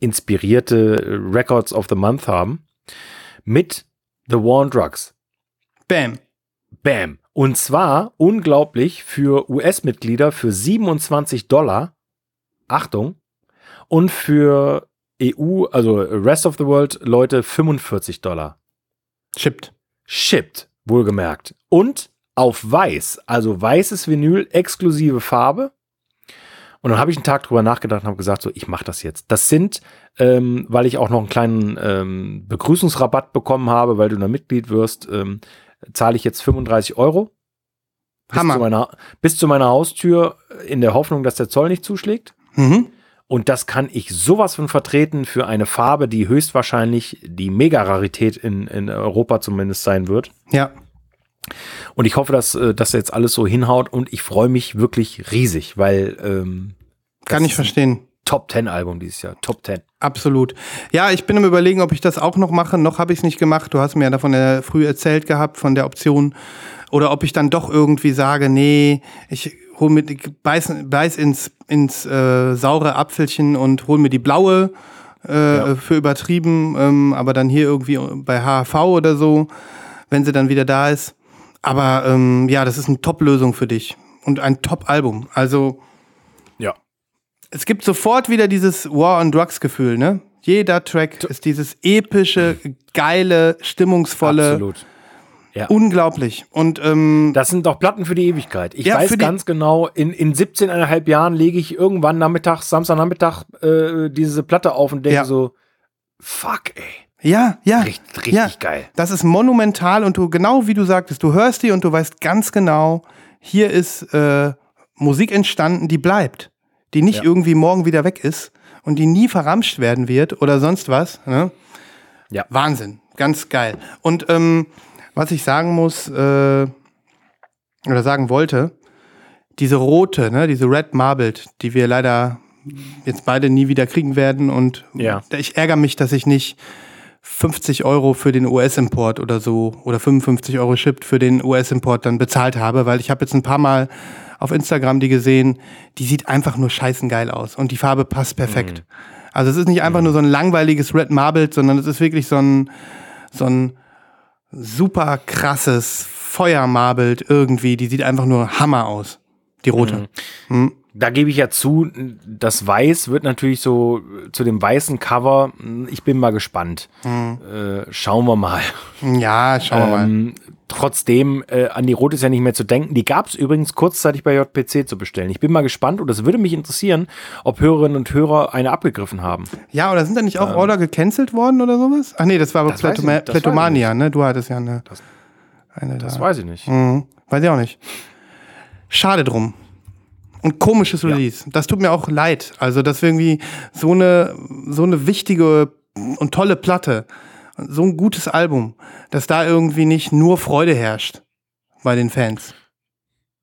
uninspirierte Records of the Month haben, mit The War on Drugs. Bam. Bam. Und zwar unglaublich für US-Mitglieder für 27 Dollar Achtung, und für EU, also Rest of the World Leute 45 Dollar. Chippt. Shipped, wohlgemerkt. Und auf weiß, also weißes Vinyl, exklusive Farbe. Und dann habe ich einen Tag drüber nachgedacht und habe gesagt, so, ich mache das jetzt. Das sind, ähm, weil ich auch noch einen kleinen ähm, Begrüßungsrabatt bekommen habe, weil du da Mitglied wirst, ähm, zahle ich jetzt 35 Euro. Bis Hammer. Zu meiner, bis zu meiner Haustür in der Hoffnung, dass der Zoll nicht zuschlägt. Mhm. Und das kann ich sowas von vertreten für eine Farbe, die höchstwahrscheinlich die Mega-Rarität in, in Europa zumindest sein wird. Ja. Und ich hoffe, dass äh, das jetzt alles so hinhaut und ich freue mich wirklich riesig, weil ähm, Kann ich verstehen. Top 10 Album dieses Jahr. Top 10. Absolut. Ja, ich bin am überlegen, ob ich das auch noch mache. Noch habe ich es nicht gemacht. Du hast mir ja davon äh, früh erzählt gehabt, von der Option. Oder ob ich dann doch irgendwie sage, nee, ich hol mir, die- beiß, beiß ins, ins äh, saure Apfelchen und hol mir die blaue äh, Ja. für übertrieben, ähm, aber dann hier irgendwie bei HHV oder so, wenn sie dann wieder da ist. Aber ähm, ja, das ist eine Top-Lösung für dich und ein Top-Album. Also Ja. es gibt sofort wieder dieses War on Drugs Gefühl, ne? Jeder Track ist dieses epische, geile, stimmungsvolle, Absolut. unglaublich. Und ähm, Das sind doch Platten für die Ewigkeit. Ich Ja, weiß ganz genau, in, in 17,5 Jahren lege ich irgendwann nachmittags, Samstagnachmittag äh, diese Platte auf und denke Ja. so, fuck, ey. Ja, ja, Richtig, richtig ja, geil. das ist monumental und du genau wie du sagtest, du hörst die und du weißt ganz genau, hier ist äh, Musik entstanden, die bleibt, die nicht Ja. irgendwie morgen wieder weg ist und die nie verramscht werden wird oder sonst was. Ne? Ja. Wahnsinn, ganz geil. Und ähm, was ich sagen muss äh, oder sagen wollte, diese rote, ne, diese Red Marbled, die wir leider jetzt beide nie wieder kriegen werden und Ja. ich ärgere mich, dass ich nicht 50 Euro für den US-Import oder so oder 55 Euro Chip für den US-Import dann bezahlt habe, weil ich habe jetzt ein paar Mal auf Instagram die gesehen, die sieht einfach nur scheißen geil aus und die Farbe passt perfekt. Also es ist nicht einfach nur so ein langweiliges Red Marbled, sondern es ist wirklich so ein so ein super krasses Feuermarbelt irgendwie, die sieht einfach nur Hammer aus. Die rote. Da gebe ich ja zu, das Weiß wird natürlich so äh, zu dem weißen Cover. Ich bin mal gespannt. Äh, schauen wir mal. Ja, schauen wir mal. Ähm, trotzdem, äh, an die Rot ist ja nicht mehr zu denken. Die gab es übrigens kurzzeitig bei JPC zu bestellen. Ich bin mal gespannt und es würde mich interessieren, ob Hörerinnen und Hörer eine abgegriffen haben. Ja, oder sind da nicht auch Order gecancelt worden oder sowas? Ach nee, das war aber ähm, Das das ich Pletomania, ne? Du hattest ja eine. eine Das da. weiß ich nicht. Mhm. Weiß ich auch nicht. Schade drum. Und komisches Release. Das tut mir auch leid. Also, das ist irgendwie so eine, so eine wichtige und tolle Platte. So ein gutes Album, dass da irgendwie nicht nur Freude herrscht bei den Fans.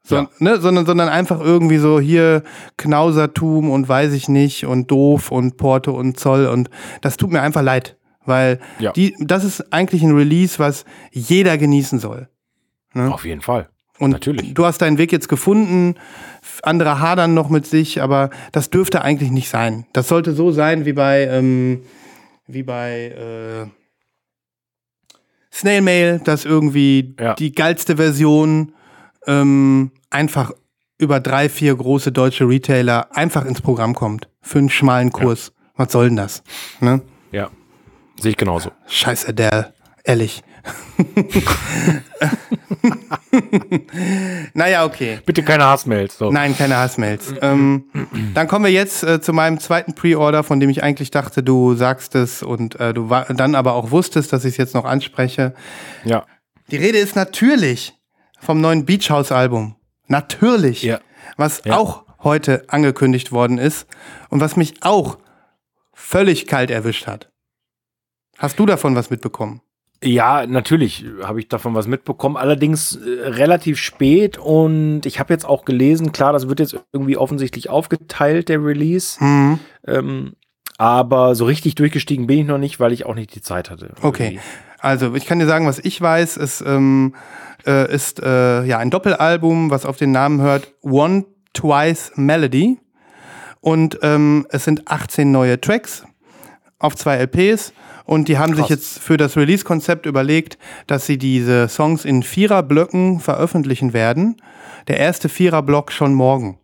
So, Ja. ne, sondern, sondern einfach irgendwie so hier Knausertum und weiß ich nicht und doof und Porto und Zoll und das tut mir einfach leid, weil Ja. die, das ist eigentlich ein Release, was jeder genießen soll. Auf jeden Fall. Und Natürlich. du hast deinen Weg jetzt gefunden, andere hadern noch mit sich, aber das dürfte eigentlich nicht sein. Das sollte so sein wie bei, ähm, wie bei äh, Snail Mail, dass irgendwie Ja. die geilste Version ähm, einfach über drei, vier große deutsche Retailer einfach ins Programm kommt. Für einen schmalen Kurs. Was soll denn das? Ne? Ja. Sehe ich genauso. Scheiß Adele, ehrlich. [laughs] naja, okay. Bitte keine Hassmails. So. Nein, keine Hassmails. ähm, dann kommen wir jetzt äh, zu meinem zweiten Pre-Order, von dem ich eigentlich dachte, du sagst es und äh, du dann aber auch wusstest, dass ich es jetzt noch anspreche. Ja. Die Rede ist natürlich vom neuen Beach House Album. Natürlich. Ja. Was Ja. auch heute angekündigt worden ist und was mich auch völlig kalt erwischt hat. Hast du davon was mitbekommen? Ja, natürlich habe ich davon was mitbekommen, allerdings äh, relativ spät und ich habe jetzt auch gelesen, klar, das wird jetzt irgendwie offensichtlich aufgeteilt, der Release, Mhm. ähm, aber so richtig durchgestiegen bin ich noch nicht, weil ich auch nicht die Zeit hatte. Okay. Also, ich kann dir sagen, was ich weiß. Es ähm, äh, ist äh, ja ein Doppelalbum, was auf den Namen hört One Twice Melody. Und ähm, es sind 18 neue Tracks auf zwei LPs. Und die haben sich Krass. jetzt für das Release-Konzept überlegt, dass sie diese Songs in Viererblöcken veröffentlichen werden. Der erste Viererblock schon morgen.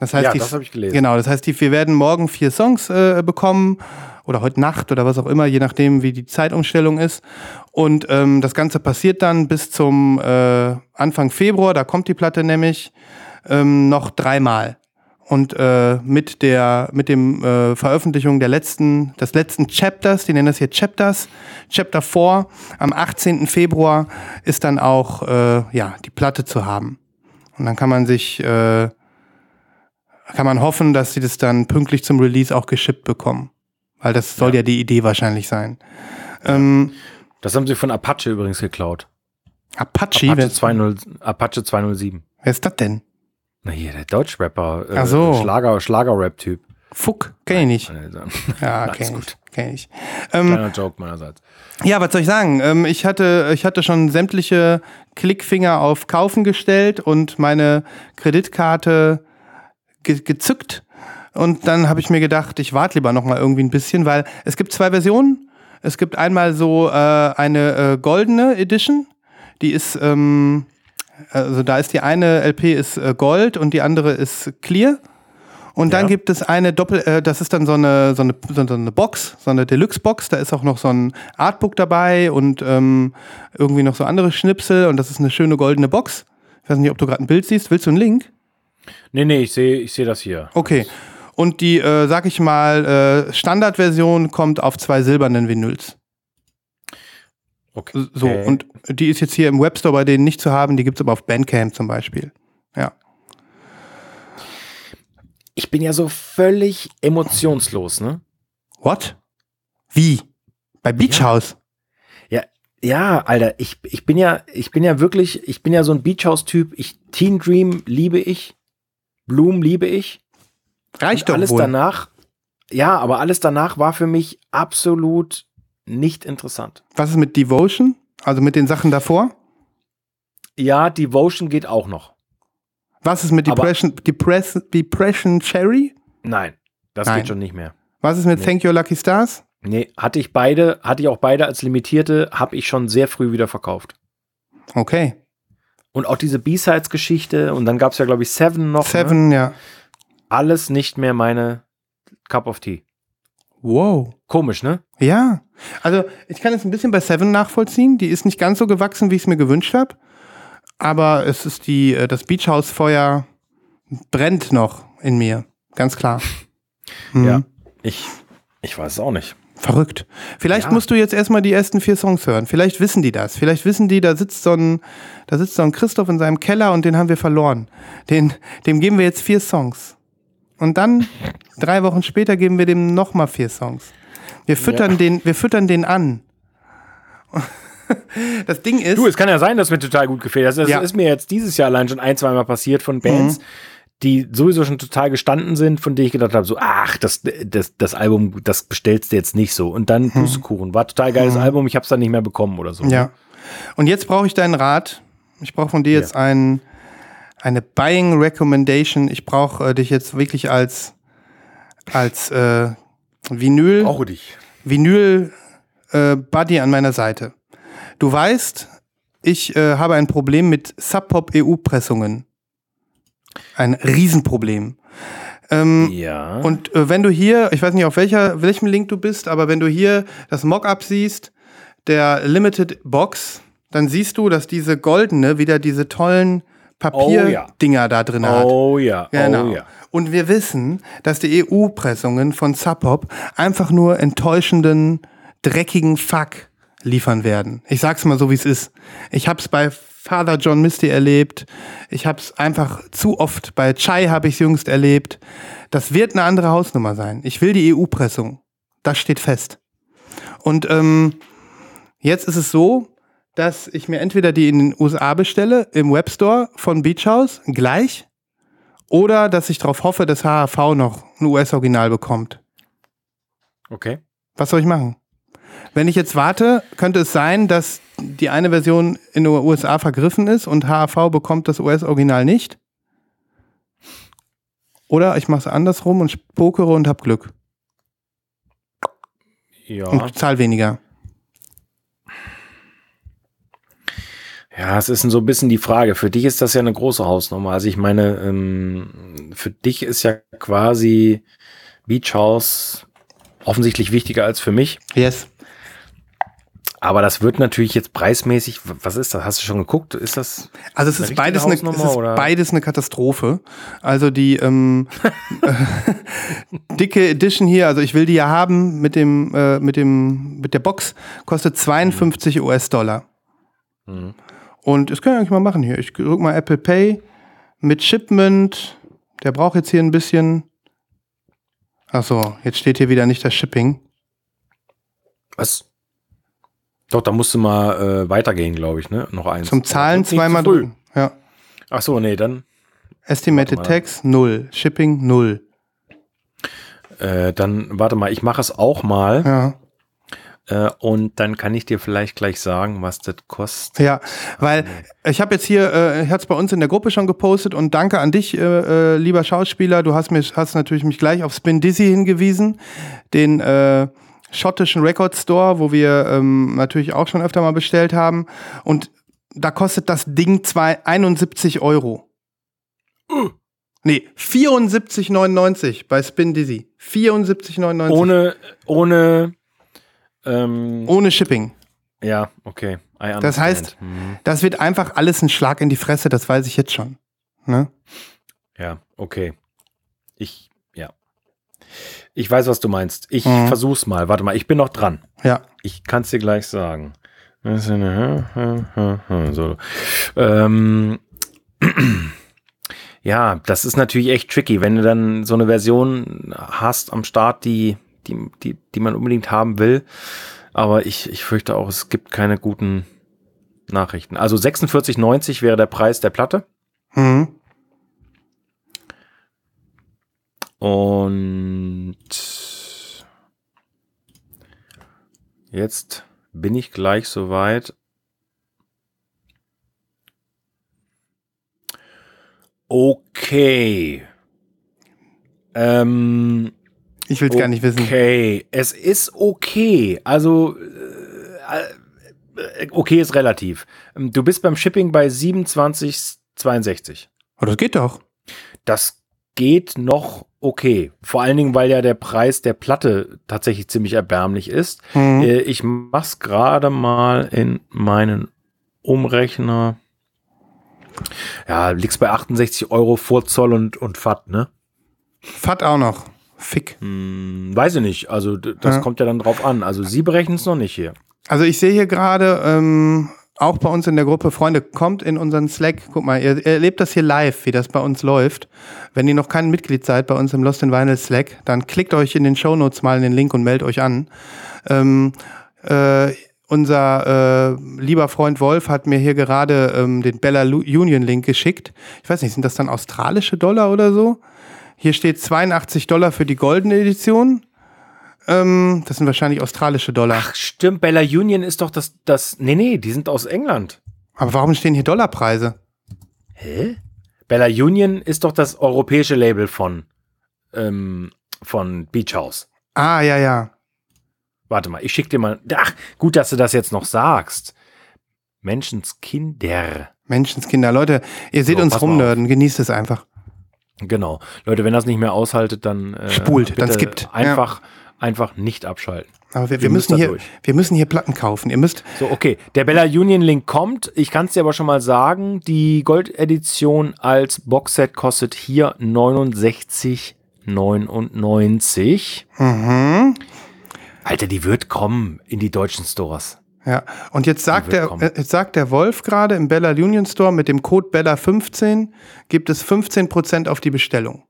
Das heißt, Ja, die, das hab ich gelesen. Genau, das heißt, die, wir werden morgen vier Songs äh, bekommen oder heute Nacht oder was auch immer, je nachdem, wie die Zeitumstellung ist. Und ähm, das Ganze passiert dann bis zum äh, Anfang Februar, da kommt die Platte nämlich ähm, noch dreimal. Und äh, mit der mit dem äh, Veröffentlichung der letzten des letzten Chapters, die nennen das hier Chapters, Chapter 4 am 18. Februar ist dann auch äh, ja die Platte zu haben. Und dann kann man sich äh, kann man hoffen, dass sie das dann pünktlich zum Release auch geschippt bekommen. Weil das soll ja, die Idee wahrscheinlich sein. Ähm, Das haben sie von Apache übrigens geklaut. Apache, Apache, wer, 20, Apache 207. wer ist das denn? Na hier, der Deutschrapper, äh, Ach so. Schlager, Schlager-Rap-Typ. Fuck, kenn ich nicht. Also, [laughs] Ja, [laughs] Alles kenn gut. ich. Kenn ich. Ähm, Kleiner Joke meinerseits. Ja, was soll ich sagen? Ähm, ich, hatte, ich hatte schon sämtliche Klickfinger auf Kaufen gestellt und meine Kreditkarte ge gezückt. Und dann habe ich mir gedacht, ich warte lieber noch mal irgendwie ein bisschen, weil es gibt zwei Versionen. Es gibt einmal so äh, eine äh, goldene Edition, die ist, ähm, also da ist die eine LP ist äh, Gold und die andere ist Clear. Und dann Ja. gibt es eine Doppel, äh, das ist dann so eine, so eine, so eine Box, so eine Deluxe-Box. Da ist auch noch so ein Artbook dabei und ähm, irgendwie noch so andere Schnipsel und das ist eine schöne goldene Box. Ich weiß nicht, ob du gerade ein Bild siehst. Willst du einen Link? Nee, nee, ich sehe ich seh das hier. Okay. Und die, äh, sag ich mal, äh, Standardversion kommt auf zwei silbernen Vinyls. Okay. So, und die ist jetzt hier im Webstore bei denen nicht zu haben, die gibt's aber auf Bandcamp zum Beispiel. Ja. ich bin ja so völlig emotionslos, ne? What? Wie? Bei Beach House? Ja, ja, Alter, ich, ich bin ja, ich bin ja wirklich, ich bin ja so ein Beach House Typ. Ich Teen Dream liebe ich, Bloom liebe ich. Reicht Und doch alles wohl. danach, ja, aber alles danach war für mich absolut nicht interessant. Was ist mit Devotion? Also mit den Sachen davor? Ja, Devotion geht auch noch. Was ist mit Depression, Depress, Depression Cherry? Nein, das Nein. geht schon nicht mehr. Was ist mit Nee. Thank Your Lucky Stars? Nee, hatte ich beide, hatte ich auch beide als limitierte, habe ich schon sehr früh wieder verkauft. Okay. Und auch diese B-Sides-Geschichte und dann gab es ja, glaube ich, Seven noch. Ne? Seven, ja. Alles nicht mehr meine Cup of Tea. Wow. Komisch, ne? Ja. Also ich kann es ein bisschen bei Seven nachvollziehen. Die ist nicht ganz so gewachsen, wie ich es mir gewünscht habe. Aber es ist die, äh, das Beach House Feuer brennt noch in mir. Ganz klar. [laughs] Mhm. Ja. Ich, ich weiß es auch nicht. Verrückt. Vielleicht Ja. musst du jetzt erstmal die ersten vier Songs hören. Vielleicht wissen die das. Vielleicht wissen die, da sitzt so ein, da sitzt so ein Christoph in seinem Keller und den haben wir verloren. Den, dem geben wir jetzt vier Songs. Und dann, drei Wochen später, geben wir dem nochmal vier Songs. Wir füttern Ja. den, wir füttern den an. [laughs] Das Ding ist, Du, es kann ja sein, dass mir total gut gefällt. Das, das Ja. ist mir jetzt dieses Jahr allein schon ein, zweimal passiert von Bands, die sowieso schon total gestanden sind, von denen ich gedacht habe, so, ach, das, das, das Album, das bestellst du jetzt nicht so. Und dann Pustekuchen. War total geiles Album, ich habe es dann nicht mehr bekommen oder so. ja. Und jetzt brauche ich deinen Rat. Ich brauche von dir jetzt ein, eine Buying Recommendation. Ich brauche äh, dich jetzt wirklich als, als äh, Vinyl. Brauche dich. Vinyl äh, Buddy an meiner Seite. Du weißt, ich äh, habe ein Problem mit Sub-Pop EU-Pressungen. Ein Riesenproblem. Ähm, Ja. und äh, wenn du hier, ich weiß nicht auf welcher, welchem Link du bist, aber wenn du hier das Mockup siehst, der Limited Box, dann siehst du, dass diese goldene wieder diese tollen Oh ja. Papierdinger da drin hat. oh ja. Genau. Oh ja. Und wir wissen, dass die EU-Pressungen von Sub-Pop einfach nur enttäuschenden, dreckigen Fuck liefern werden. Ich sag's mal so, wie es ist. Ich hab's bei Father John Misty erlebt. Ich hab's einfach zu oft bei Chai habe ich jüngst erlebt. Das wird eine andere Hausnummer sein. Ich will die EU-Pressung. Das steht fest. Und ähm, jetzt ist es so, dass ich mir entweder die in den USA bestelle, im Webstore von Beach House, gleich, oder dass ich darauf hoffe, dass HHV noch ein US-Original bekommt. Okay. Was soll ich machen? Wenn ich jetzt warte, könnte es sein, dass die eine Version in den USA vergriffen ist und HHV bekommt das US-Original nicht. Oder ich mache es andersrum und pokere und hab Glück Ja. und zahl weniger. Ja, es ist so ein bisschen die Frage. Für dich ist das ja eine große Hausnummer. Also ich meine, ähm, für dich ist ja quasi Beach House offensichtlich wichtiger als für mich. Yes. Aber das wird natürlich jetzt preismäßig, was ist das? Hast du schon geguckt? Ist das? Also es ist beides eine, es ist oder? beides eine Katastrophe. Also die ähm, [laughs] [laughs] dicke Edition hier, also ich will die ja haben mit dem äh, mit dem mit der Box kostet 52 US-Dollar. Mhm. Und das können wir eigentlich mal machen hier. Ich drück mal Apple Pay mit Shipment. Der braucht jetzt hier ein bisschen. Ach so, jetzt steht hier wieder nicht das Shipping. Was? Doch, da musst du mal äh, weitergehen, glaube ich, ne? Noch eins. Zum Zahlen zweimal drücken. Ja. Ach so, nee, dann, Estimated. Tax null, Shipping null. äh, dann, warte mal, ich mache es auch mal. Ja. Äh, und dann kann ich dir vielleicht gleich sagen, was das kostet. Ja, weil ich habe jetzt hier, äh, ich hatte es bei uns in der Gruppe schon gepostet und danke an dich, äh, äh, lieber Schauspieler. Du hast mich, hast natürlich mich gleich auf Spin Dizzy hingewiesen, den äh, schottischen Record Store, wo wir ähm, natürlich auch schon öfter mal bestellt haben. Und da kostet das Ding zwei, 71 Euro. Nee, 74,99 bei Spin Dizzy. 74,99 Ohne, ohne, ähm, ohne Shipping. ja, okay. Das heißt. Mhm. das wird einfach alles ein Schlag in die Fresse, das weiß ich jetzt schon. Ne? Ja, okay. Ich, ja. Ich weiß, was du meinst. Ich Mhm. versuch's mal. Warte mal, ich bin noch dran. Ja. Ich kann's dir gleich sagen. So. Ähm, [clears throat] ja, das ist natürlich echt tricky, wenn du dann so eine Version hast am Start, die, die, die, die man unbedingt haben will. Aber ich, ich fürchte auch, es gibt keine guten Nachrichten. Also 46,90 wäre der Preis der Platte. Mhm. Und jetzt bin ich gleich soweit. Okay. Ähm, Ich will es gar nicht wissen. Okay, es ist okay. Also, äh, äh, okay ist relativ. Du bist beim Shipping bei 27,62. Aber das geht doch. Das geht noch okay. Vor allen Dingen, weil ja der Preis der Platte tatsächlich ziemlich erbärmlich ist. Mhm. Äh, Ich mach's gerade mal in meinen Umrechner. Ja, liegst bei 68 Euro vor Zoll und, und FAT, ne? Fat auch noch. Fick. Hm, weiß ich nicht. Also, das Ja. kommt ja dann drauf an. Also, Sie berechnen es noch nicht hier. Also ich sehe hier gerade, ähm, auch bei uns in der Gruppe, Freunde, kommt in unseren Slack. Guck mal, ihr, erlebt das hier live, wie das bei uns läuft. Wenn ihr noch kein Mitglied seid bei uns im Lost in Vinyl Slack, dann klickt euch in den Shownotes mal in den Link und meldet euch an. Ähm, äh, unser äh, lieber Freund Wolf hat mir hier gerade ähm, den Bella Union Link geschickt. Ich weiß nicht, sind das dann australische Dollar oder so? Hier steht 82 Dollar für die goldene Edition. Ähm, das sind wahrscheinlich australische Dollar. Ach, stimmt. Bella Union ist doch das, das. Nee, nee, die sind aus England. Aber warum stehen hier Dollarpreise? Hä? Bella Union ist doch das europäische Label von, ähm, von Beach House. Ah, ja, ja. Warte mal, ich schick dir mal. Ach, gut, dass du das jetzt noch sagst. Menschenskinder. Menschenskinder. Leute, ihr seht So, uns rumnörden. Genießt es einfach. Genau. Leute, wenn das nicht mehr aushaltet, dann äh, Spult, dann skippt. Einfach, einfach nicht abschalten. Aber wir, wir, Wir müssen hier, durch. wir müssen hier Platten kaufen. Ihr müsst, So, okay. Der Bella Union Link kommt. Ich kann es dir aber schon mal sagen. Die Goldedition als Boxset kostet hier 69,99. mhm. Alter, die wird kommen in die deutschen Stores. Ja. Und jetzt sagt der, äh, jetzt sagt der Wolf gerade im Bella Union Store mit dem Code Bella15 gibt es 15% auf die Bestellung.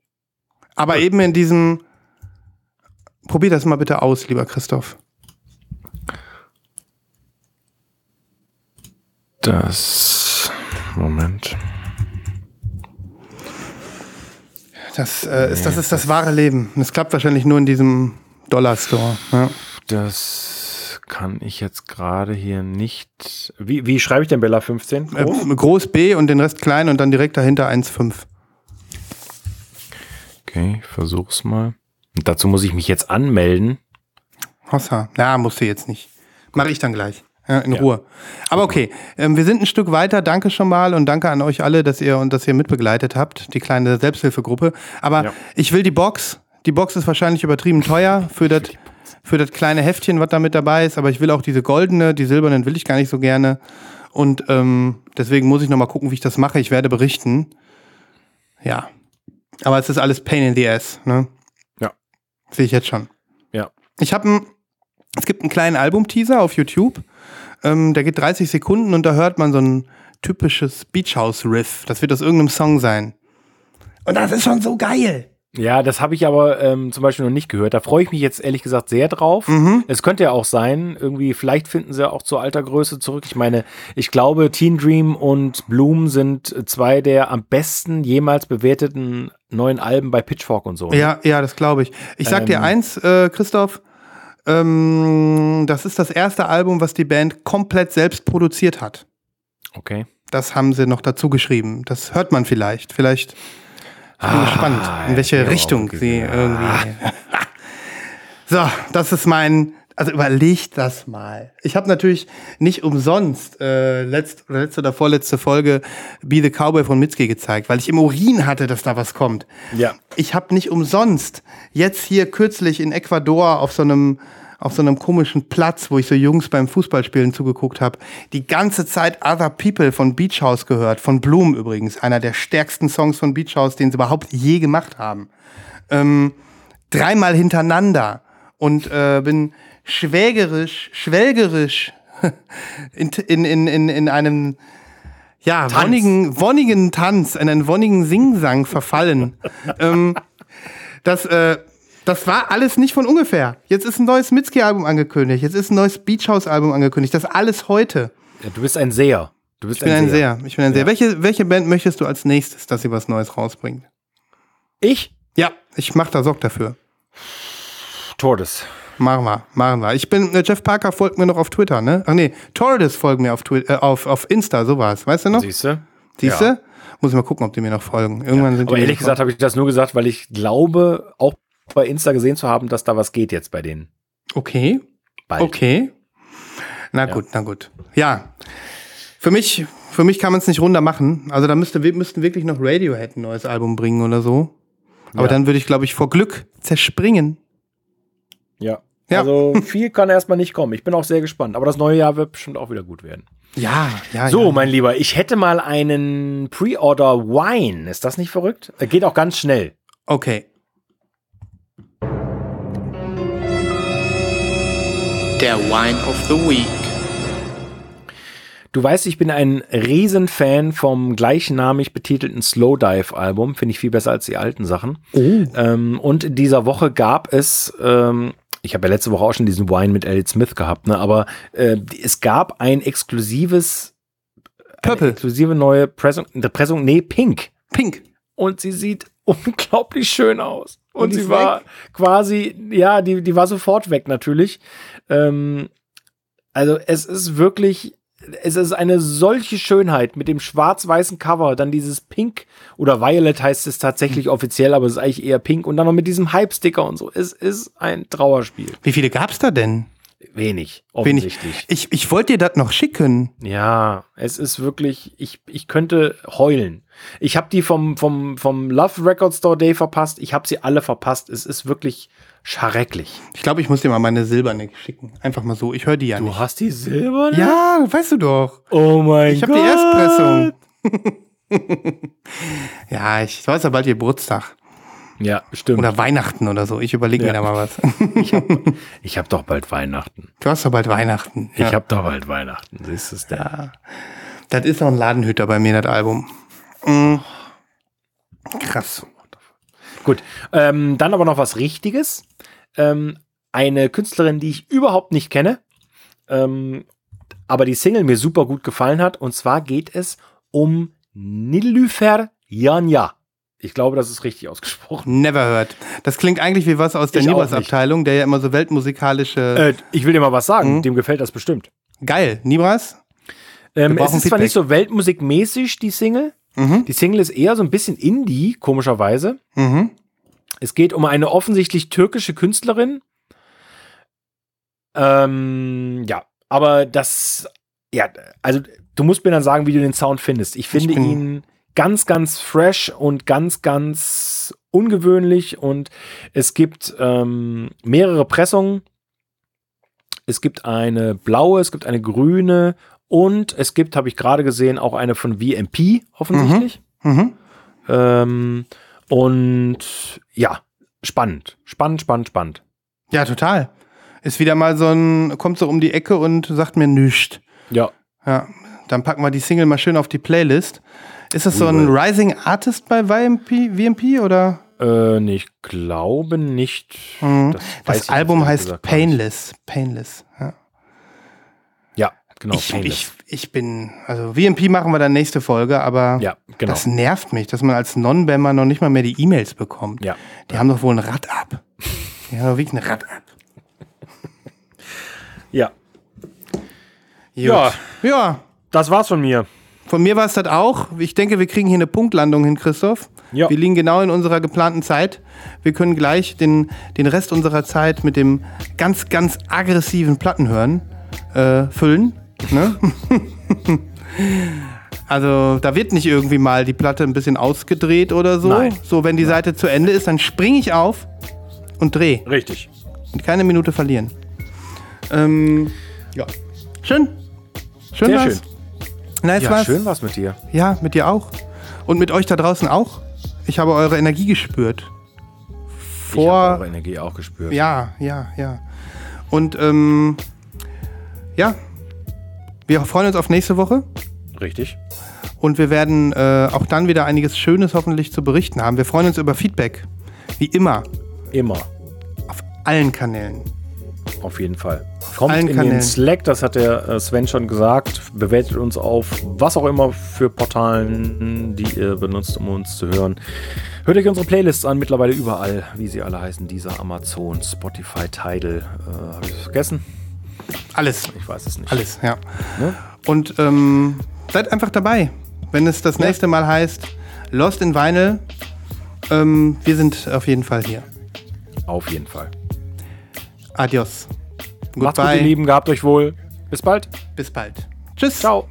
Aber eben in diesem, probier das mal bitte aus, lieber Christoph. Das. Moment. Das, äh, ist, das ist das wahre Leben. Das klappt wahrscheinlich nur in diesem Dollar Store. Ja. Das kann ich jetzt gerade hier nicht. Wie, wie schreibe ich denn Bella 15? Groß? Äh, groß B und den Rest klein und dann direkt dahinter 1,5. Okay, ich versuch's mal. Und dazu muss ich mich jetzt anmelden. Hossa. Na, musst du jetzt nicht. Mache ich dann gleich. Ja, in Ruhe. Aber okay, ähm, wir sind ein Stück weiter. Danke schon mal und danke an euch alle, dass ihr und dass ihr mitbegleitet habt, die kleine Selbsthilfegruppe. Aber Ja. ich will die Box. Die Box ist wahrscheinlich übertrieben teuer für das für das kleine Heftchen, was da mit dabei ist. Aber ich will auch diese goldene, die silbernen will ich gar nicht so gerne. Und ähm, deswegen muss ich noch mal gucken, wie ich das mache. Ich werde berichten. Ja. Aber es ist alles Pain in the Ass, ne? Ja. Sehe ich jetzt schon. Ja. Ich habe ein, es gibt einen kleinen Albumteaser auf YouTube. Ähm, der geht 30 Sekunden und da hört man so ein typisches Beach House Riff. Das wird aus irgendeinem Song sein. Und das ist schon so geil. Ja, das habe ich aber ähm, zum Beispiel noch nicht gehört. Da freue ich mich jetzt ehrlich gesagt sehr drauf. Mhm. Es könnte ja auch sein, irgendwie, vielleicht finden sie auch zur alter Größe zurück. Ich meine, ich glaube, Teen Dream und Bloom sind zwei der am besten jemals bewerteten neuen Alben bei Pitchfork und so. ne? Ja, ja, das glaube ich. Ich sag dir Ähm. eins, äh, Christoph. Ähm, das ist das erste Album, was die Band komplett selbst produziert hat. Okay. Das haben sie noch dazu geschrieben. Das hört man vielleicht. Vielleicht. Ich bin Ah, gespannt, in welche ja, Richtung okay. sie irgendwie. [laughs] so, das ist mein. Also überlegt das mal. Ich habe natürlich nicht umsonst äh, letzt, oder letzte oder vorletzte Folge Be the Cowboy von Mitski gezeigt, weil ich im Urin hatte, dass da was kommt. Ja. Ich habe nicht umsonst jetzt hier kürzlich in Ecuador auf so einem auf so einem komischen Platz, wo ich so Jungs beim Fußballspielen zugeguckt habe, die ganze Zeit Other People von Beach House gehört, von Bloom übrigens, einer der stärksten Songs von Beach House, den sie überhaupt je gemacht haben. Ähm, dreimal hintereinander und äh, bin schwägerisch, schwelgerisch [laughs] in, in, in, in, in einem ja, Tanz. wonnigen, wonnigen Tanz, in einen wonnigen Singsang verfallen. [laughs] ähm, das, äh, das war alles nicht von ungefähr. Jetzt ist ein neues Mitski-Album angekündigt. Jetzt ist ein neues Beach House-Album angekündigt. Das alles heute. Ja, Du bist ein Seher. Du bist Ich bin ein Seher. Ich bin ein Seher. Ja. Welche, welche Band möchtest du als nächstes, dass sie was Neues rausbringt? Ich? Ja, ich mach da Sorg dafür. Tordes. Machen wir, machen wir. Ich bin, äh, Jeff Parker folgt mir noch auf Twitter, ne? Ach nee, Tordes folgt mir auf, Twi- äh, auf, auf Insta, sowas. Weißt du noch? Siehst du? Siehst du? Muss ich mal gucken, ob die mir noch folgen. Irgendwann sind Aber ehrlich gesagt habe ich das nur gesagt, weil ich glaube, auch bei Insta gesehen zu haben, dass da was geht jetzt bei denen. Okay. Bald. Okay. Na gut, na gut. Ja. Für mich, für mich kann man es nicht runter machen. Also da müsste, wir müssten wirklich noch Radiohead ein neues Album bringen oder so. Aber Ja. dann würde ich, glaube ich, vor Glück zerspringen. Ja. Ja. Also [laughs] viel kann erstmal nicht kommen. Ich bin auch sehr gespannt. Aber das neue Jahr wird bestimmt auch wieder gut werden. Ja, ja. So, ja. mein Lieber, ich hätte mal einen Pre-Order Wine. Ist das nicht verrückt? Äh, Geht auch ganz schnell. Okay. Der Wine of the Week. Du weißt, ich bin ein Riesenfan vom gleichnamig betitelten Slowdive-Album. Finde ich viel besser als die alten Sachen. Ähm, und in dieser Woche gab es, ähm, ich habe ja letzte Woche auch schon diesen Wine mit Elliot Smith gehabt, ne? aber äh, es gab ein exklusives, Purple. exklusive neue Pressung, Pressung, nee, Pink. Pink. Und sie sieht [laughs] unglaublich schön aus. Und, Und sie war quasi, ja, die, die war sofort weg natürlich. Ähm, also es ist wirklich, es ist eine solche Schönheit mit dem schwarz-weißen Cover, dann dieses Pink oder Violet heißt es tatsächlich offiziell, aber es ist eigentlich eher Pink und dann noch mit diesem Hype-Sticker und so. Es ist ein Trauerspiel. Wie viele gab's da denn? Wenig, Wenig. offensichtlich. Ich, ich wollte dir das noch schicken. Ja, es ist wirklich, ich, ich könnte heulen. Ich habe die vom, vom, vom Love Record Store Day verpasst. Ich habe sie alle verpasst. Es ist wirklich schrecklich. Ich glaube, ich muss dir mal meine silberne schicken. Einfach mal so. Ich höre die ja nicht. hast die silberne? Ja, weißt du doch. Oh mein Ich Gott. habe die Erstpressung. [laughs] ja, ich du hast ja bald Geburtstag. Ja, stimmt. Oder Weihnachten oder so. Ich überlege Ja. mir da mal was. [laughs] ich habe doch bald Weihnachten. Du hast doch bald Weihnachten. Ich habe doch bald Weihnachten. Siehst du es? Ja. Das ist auch ein Ladenhüter bei mir, das Album. Mm. Krass. Gut. Ähm, dann aber noch was Richtiges. Ähm, eine Künstlerin, die ich überhaupt nicht kenne, ähm, aber die Single mir super gut gefallen hat. Und zwar geht es um Nilüfer Janja. Ich glaube, das ist richtig ausgesprochen. Never heard. Das klingt eigentlich wie was aus der Ich Nibras-Abteilung, der ja immer so weltmusikalische. Äh, ich will dir mal was sagen. Mhm. Dem gefällt das bestimmt. Geil. Nibras? Ähm, es ist zwar Feedback. nicht so weltmusikmäßig, die Single. Mhm. Die Single ist eher so ein bisschen Indie, komischerweise. Mhm. Es geht um eine offensichtlich türkische Künstlerin. Ähm, ja, aber das, ja, also du musst mir dann sagen, wie du den Sound findest. Ich finde bin- ihn ganz, ganz fresh und ganz, ganz ungewöhnlich und es gibt ähm, mehrere Pressungen. Es gibt eine blaue, es gibt eine grüne und es gibt, habe ich gerade gesehen, auch eine von VMP offensichtlich. Mhm. Ähm, und ja, spannend, spannend, spannend, spannend. Ja, total. Ist wieder mal so ein, kommt so um die Ecke und sagt mir nichts. Ja, Ja, dann packen wir die Single mal schön auf die Playlist. Ist das so ein Rising Artist bei VMP, VMP oder? äh, nee, ich glaube nicht. Mhm. Das, Das, Album heißt. Painless. Painless. Ja. Ja, genau. ich, ich, ich bin, also VMP machen wir dann nächste Folge, aber ja, genau. das nervt mich, dass man als Non-Bammer noch nicht mal mehr die E-Mails bekommt. ja. Die haben doch wohl ein Rad ab. [laughs] Die haben doch wirklich ein Rad ab. ja, Gut. Ja. Ja. das war's von mir. Von mir war es das auch. Ich denke, wir kriegen hier eine Punktlandung hin, Christoph. Ja. Wir liegen genau in unserer geplanten Zeit. Wir können gleich den, den Rest unserer Zeit mit dem ganz, ganz aggressiven Plattenhören äh, füllen. Ne? [laughs] also da wird nicht irgendwie mal die Platte ein bisschen ausgedreht oder so. Nein. So, wenn die Seite zu Ende ist, dann springe ich auf und drehe. Richtig. Und keine Minute verlieren. Ähm, ja. Schön. Schön Sehr war's. schön. Nice Ja, war's. schön war's mit dir. Ja, mit dir auch. Und mit euch da draußen auch. Ich habe eure Energie gespürt. ich Vor. habe eure Energie auch gespürt. Ja, ja, ja. Und ähm, ja, wir freuen uns auf nächste Woche. Richtig. Und wir werden äh, auch dann wieder einiges Schönes hoffentlich zu berichten haben. Wir freuen uns über Feedback. Wie immer. Immer. Auf allen Kanälen. Auf jeden Fall. Kommt allen in Kanälen. den Slack, das hat der äh, Sven schon gesagt. Bewertet uns auf was auch immer für Portalen, die ihr benutzt, um uns zu hören. Hört euch unsere Playlists an, mittlerweile überall, wie sie alle heißen. Dieser Amazon, Spotify, Tidal. Äh, Habe ich es vergessen? Alles. Ich weiß es nicht. Alles, ja. Ne? Und ähm, seid einfach dabei, wenn es das nächste Mal heißt Lost in Vinyl. Ähm, wir sind auf jeden Fall hier. Auf jeden Fall. Adios. Macht's gut, ihr Lieben. Gehabt euch wohl. Bis bald. Bis bald. Tschüss. Ciao.